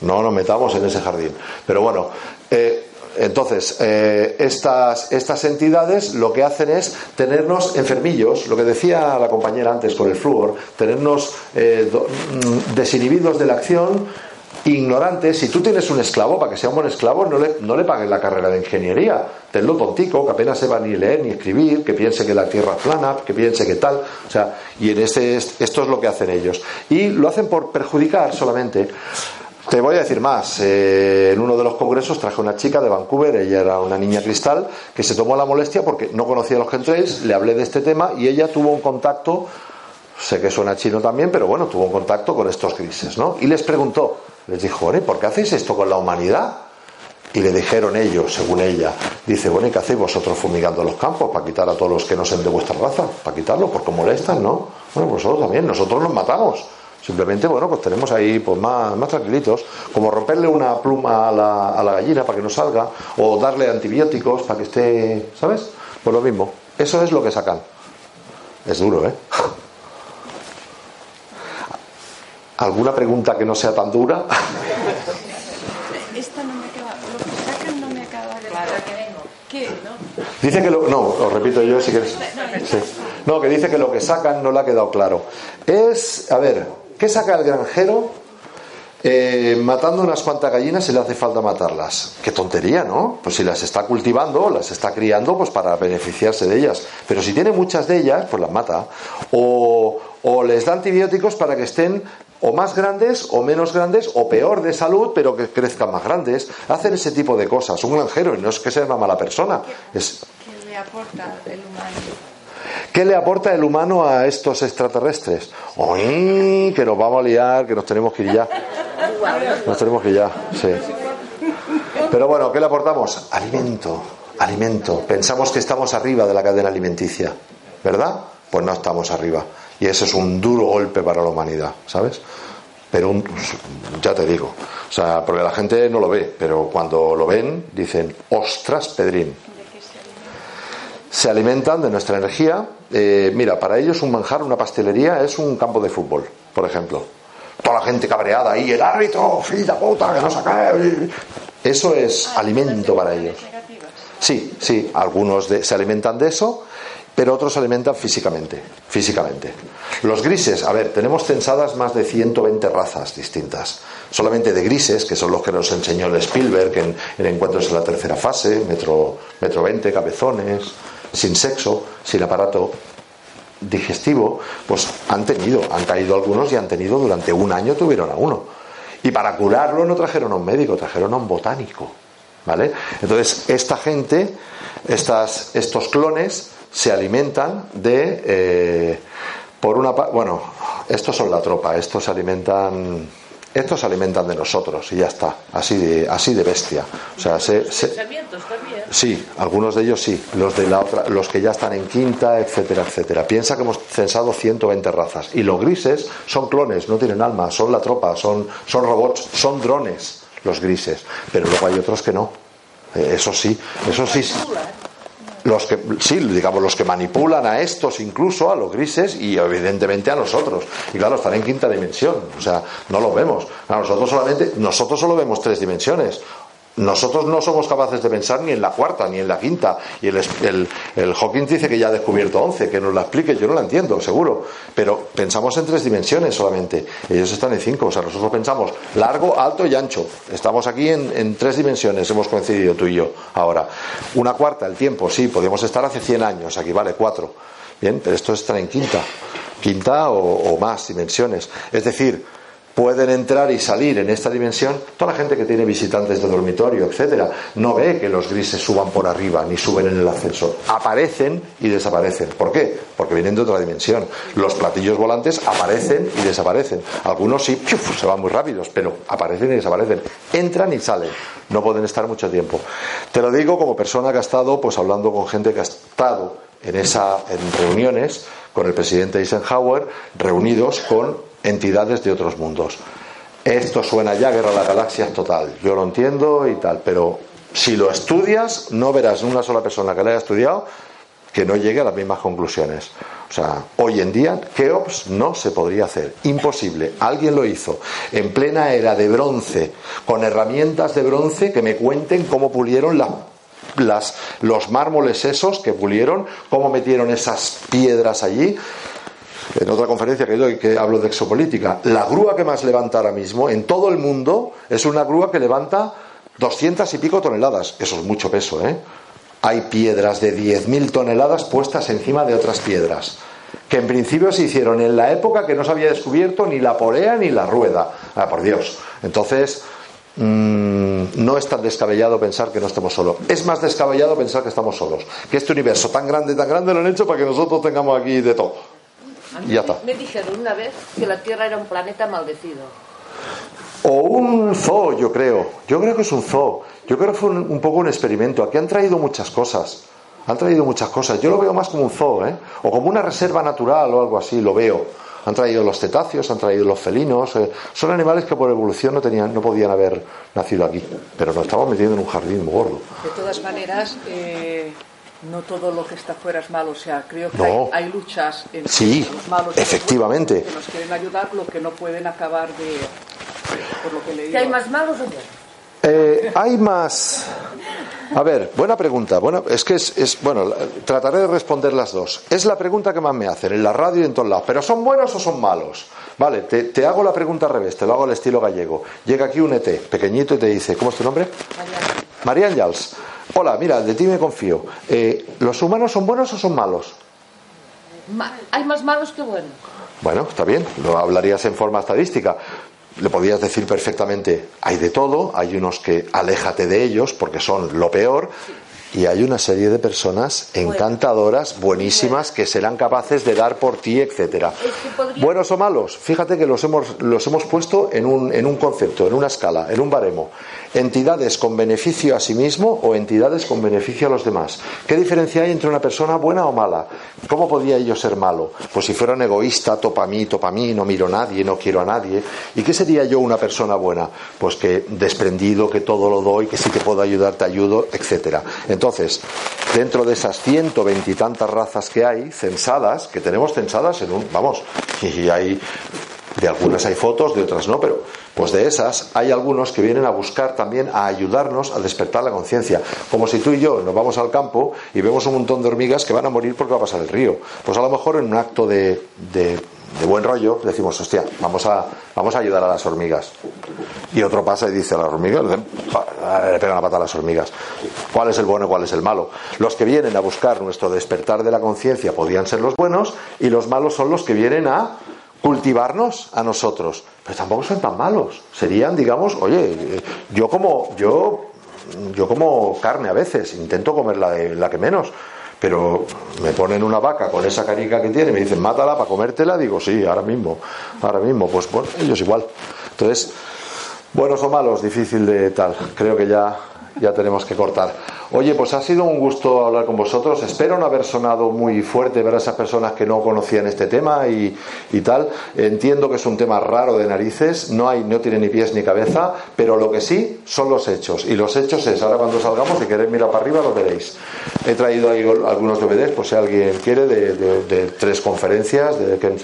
No nos metamos en ese jardín. Pero bueno, eh, entonces, eh, estas, estas entidades lo que hacen es tenernos enfermillos, lo que decía la compañera antes con el flúor, tenernos eh, mm, desinhibidos de la acción, ignorantes. Si tú tienes un esclavo, para que sea un buen esclavo, no le, no le pagues la carrera de ingeniería. Tenlo tontico, que apenas sepa ni leer ni escribir, que piense que la tierra es plana, que piense que tal. O sea, y en este, esto es lo que hacen ellos. Y lo hacen por perjudicar solamente te voy a decir más. Eh, en uno de los congresos traje una chica de Vancouver, ella era una niña cristal, que se tomó la molestia porque no conocía los chemtrails, le hablé de este tema y ella tuvo un contacto, sé que suena chino también, pero bueno, tuvo un contacto con estos grises, ¿no? Y les preguntó, les dijo, ¿por qué hacéis esto con la humanidad? Y le dijeron ellos, según ella, dice, bueno, ¿y qué hacéis vosotros fumigando los campos para quitar a todos los que no sean de vuestra raza? Para quitarlos, porque molestan, ¿no? Bueno, vosotros también, nosotros los matamos. Simplemente, bueno, pues tenemos ahí pues más, más tranquilitos, como romperle una pluma a la, a la gallina para que no salga, o darle antibióticos para que esté, ¿sabes? Pues lo mismo. Eso es lo que sacan. Es duro, ¿eh? ¿Alguna pregunta que no sea tan dura? Esta no me acaba, lo que sacan no me acaba de claro que vengo. ¿Qué? ¿No? Dice que lo, no, os repito yo si quieres. Sí. No, que dice que lo que sacan no le ha quedado claro. Es, a ver, ¿Qué saca el granjero? Eh, matando unas cuantas gallinas si le hace falta matarlas. Qué tontería, ¿no? Pues si las está cultivando, las está criando, pues para beneficiarse de ellas. Pero si tiene muchas de ellas, pues las mata. O, o les da antibióticos para que estén o más grandes o menos grandes o peor de salud, pero que crezcan más grandes. Hacen ese tipo de cosas. Un granjero, y no es que sea una mala persona. Es... ¿Qué le aporta el humano? ¿Qué le aporta el humano a estos extraterrestres? ¡Uy! Que nos vamos a liar, que nos tenemos que ir ya. Nos tenemos que ir ya, sí. Pero bueno, ¿qué le aportamos? Alimento, alimento. Pensamos que estamos arriba de la cadena alimenticia, ¿verdad? Pues no estamos arriba. Y eso es un duro golpe para la humanidad, ¿sabes? Pero ya te digo, o sea, porque la gente no lo ve, pero cuando lo ven dicen, ostras, Pedrín, se alimentan de nuestra energía. Eh, mira, para ellos un manjar, una pastelería es un campo de fútbol, por ejemplo. Toda la gente cabreada ahí, el árbitro, fila puta, que no saca. Eso es alimento para ellos. Sí, sí, algunos se alimentan de eso pero otros se alimentan físicamente. Físicamente. Los grises, a ver, tenemos censadas más de 120 razas distintas. Solamente de grises, que son los que nos enseñó el Spielberg en, en Encuentros en la tercera fase, metro, metro 20, cabezones, sin sexo, sin aparato digestivo, pues han tenido, han caído algunos y han tenido durante un año tuvieron a uno. Y para curarlo no trajeron a un médico, trajeron a un botánico. ¿Vale? Entonces, esta gente, estas, estos clones, se alimentan de. Eh, por una bueno, estos son la tropa, estos se alimentan estos se alimentan de nosotros y ya está, así de, así de bestia. O sea, se, sí, algunos de ellos sí, los de la otra, los que ya están en quinta, etcétera, etcétera. Piensa que hemos censado 120 razas y los grises son clones, no tienen alma, son la tropa, son, son robots, son drones los grises, pero luego hay otros que no. Eh, eso sí, eso sí los que sí digamos los que manipulan a estos incluso a los grises y evidentemente a nosotros. Y claro están en quinta dimensión o sea no lo vemos. A nosotros solamente nosotros solo vemos tres dimensiones nosotros no somos capaces de pensar ni en la cuarta ni en la quinta. Y el, el, el, Hawking dice que ya ha descubierto once, que nos la explique, yo no la entiendo, seguro. Pero pensamos en tres dimensiones solamente. Ellos están en cinco. O sea, nosotros pensamos largo, alto y ancho. Estamos aquí en, en tres dimensiones, hemos coincidido tú y yo ahora. Una cuarta, el tiempo, sí, podríamos estar hace 100 años, aquí vale cuatro. Bien, pero esto está en quinta. Quinta o más dimensiones. Es decir, pueden entrar y salir en esta dimensión toda la gente que tiene visitantes de dormitorio, etcétera, no ve que los grises suban por arriba ni suben en el ascensor. Aparecen y desaparecen. ¿Por qué? Porque vienen de otra dimensión. Los platillos volantes aparecen y desaparecen. Algunos sí, se van muy rápidos, pero aparecen y desaparecen. Entran y salen. No pueden estar mucho tiempo. Te lo digo como persona que ha estado pues hablando con gente que ha estado en esa en reuniones con el presidente Eisenhower, reunidos con entidades de otros mundos. Esto suena ya guerra a las galaxias total. Yo lo entiendo y tal, pero si lo estudias, no verás una sola persona que lo haya estudiado que no llegue a las mismas conclusiones. O sea, hoy en día, Keops no se podría hacer. Imposible. Alguien lo hizo en plena era de bronce, con herramientas de bronce que me cuenten cómo pulieron las, los mármoles esos que pulieron, cómo metieron esas piedras allí en otra conferencia que doy que hablo de exopolítica, la grúa que más levanta ahora mismo en todo el mundo es una grúa que levanta 200 y pico toneladas. Eso es mucho peso, ¿eh? Hay piedras de 10.000 toneladas puestas encima de otras piedras, que en principio se hicieron en la época que no se había descubierto ni la porea ni la rueda. Ah, por Dios. Entonces, mm, no es tan descabellado pensar que no estemos solos. Es más descabellado pensar que estamos solos. Que este universo tan grande, tan grande lo han hecho para que nosotros tengamos aquí de todo. Ya está. Me dijeron una vez que la Tierra era un planeta maldecido. O un zoo, yo creo. Yo creo que es un zoo. Yo creo que fue un, poco un experimento. Aquí han traído muchas cosas. Han traído muchas cosas. Yo lo veo más como un zoo, ¿eh? O como una reserva natural o algo así, lo veo. Han traído los cetáceos, han traído los felinos. Eh. Son animales que por evolución no, tenían, no podían haber nacido aquí. Pero nos estamos metiendo en un jardín muy gordo. De todas maneras, eh, no todo lo que está fuera es malo. O sea, creo que hay, luchas en sí, los malos efectivamente. que nos quieren ayudar, lo que no pueden acabar de. Por lo que leí. hay más malos o eh, hay más. A ver, buena pregunta. Bueno, es que es, es, bueno, trataré de responder las dos. Es la pregunta que más me hacen en la radio y en todos lados. ¿Pero son buenos o son malos? Vale, te, te hago la pregunta al revés, te lo hago al estilo gallego. Llega aquí un ET pequeñito y te dice, ¿cómo es tu nombre? María Ángels. Hola, mira, de ti me confío. Eh, ¿Los humanos son buenos o son malos? hay más malos que buenos. Bueno, está bien, lo hablarías en forma estadística. Le podrías decir perfectamente, hay de todo, hay unos que aléjate de ellos porque son lo peor, y hay una serie de personas encantadoras, buenísimas, que serán capaces de dar por ti, etcétera. Buenos o malos, fíjate que los hemos, los hemos puesto en un, en un concepto, en una escala, en un baremo entidades con beneficio a sí mismo o entidades con beneficio a los demás. ¿Qué diferencia hay entre una persona buena o mala? ¿Cómo podría yo ser malo? Pues si fuera un egoísta, topa a mí, topa a mí, no miro a nadie, no quiero a nadie. ¿Y qué sería yo una persona buena? Pues que desprendido, que todo lo doy, que si te puedo ayudar, te ayudo, etcétera. Entonces, dentro de esas ciento veintitantas razas que hay, censadas, que tenemos censadas en un, vamos, y hay De algunas hay fotos, de otras no, pero pues de esas hay algunos que vienen a buscar también a ayudarnos a despertar la conciencia. Como si tú y yo nos vamos al campo y vemos un montón de hormigas que van a morir porque va a pasar el río. Pues a lo mejor en un acto de, de, buen rollo decimos, hostia, vamos a, vamos a ayudar a las hormigas. Y otro pasa y dice a las hormigas, le pegan la pata a las hormigas. ¿Cuál es el bueno y cuál es el malo? Los que vienen a buscar nuestro despertar de la conciencia podían ser los buenos y los malos son los que vienen a cultivarnos a nosotros. Pero tampoco son tan malos. Serían, digamos, oye, yo como, yo, yo como carne a veces, intento comer la, la que menos. Pero me ponen una vaca con esa carica que tiene y me dicen, mátala para comértela. Digo, sí, ahora mismo, ahora mismo. Pues bueno, ellos igual. Entonces, buenos o malos, difícil de tal. Creo que ya, ya tenemos que cortar. Oye, pues ha sido un gusto hablar con vosotros. Espero no haber sonado muy fuerte ver a esas personas que no conocían este tema y, tal. Entiendo que es un tema raro de narices, no, hay, no tiene ni pies ni cabeza, pero lo que sí son los hechos. Y los hechos es, ahora cuando salgamos, si queréis mirar para arriba, lo veréis. He traído ahí algunos DVDs, por si alguien quiere, de, tres conferencias de Ken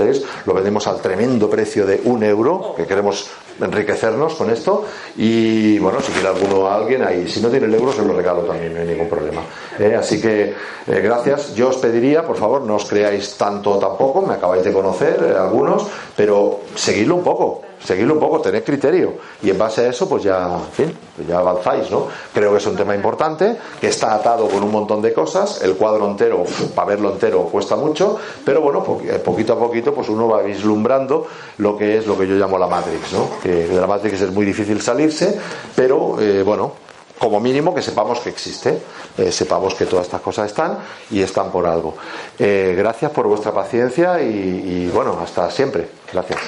Lo vendemos al tremendo precio de un euro, que queremos enriquecernos con esto. Y bueno, si quiere alguno a alguien ahí, si no tiene el euro, se lo regalo también no hay ningún problema. ¿eh? así que eh, gracias. Yo os pediría, por favor, no os creáis tanto tampoco, me acabáis de conocer eh, algunos, pero seguidlo un poco, seguidlo un poco, tened criterio. Y en base a eso, pues ya, en fin, pues ya avanzáis, ¿no? Creo que es un tema importante, que está atado con un montón de cosas. El cuadro entero, para verlo entero, cuesta mucho, pero bueno, poquito a poquito, pues uno va vislumbrando lo que es lo que yo llamo la Matrix, ¿no? Que de la Matrix es muy difícil salirse, pero bueno, como mínimo que sepamos que existe, eh, sepamos que todas estas cosas están y están por algo. Eh, gracias por vuestra paciencia y bueno, hasta siempre. Gracias.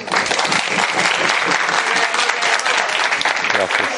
Gracias.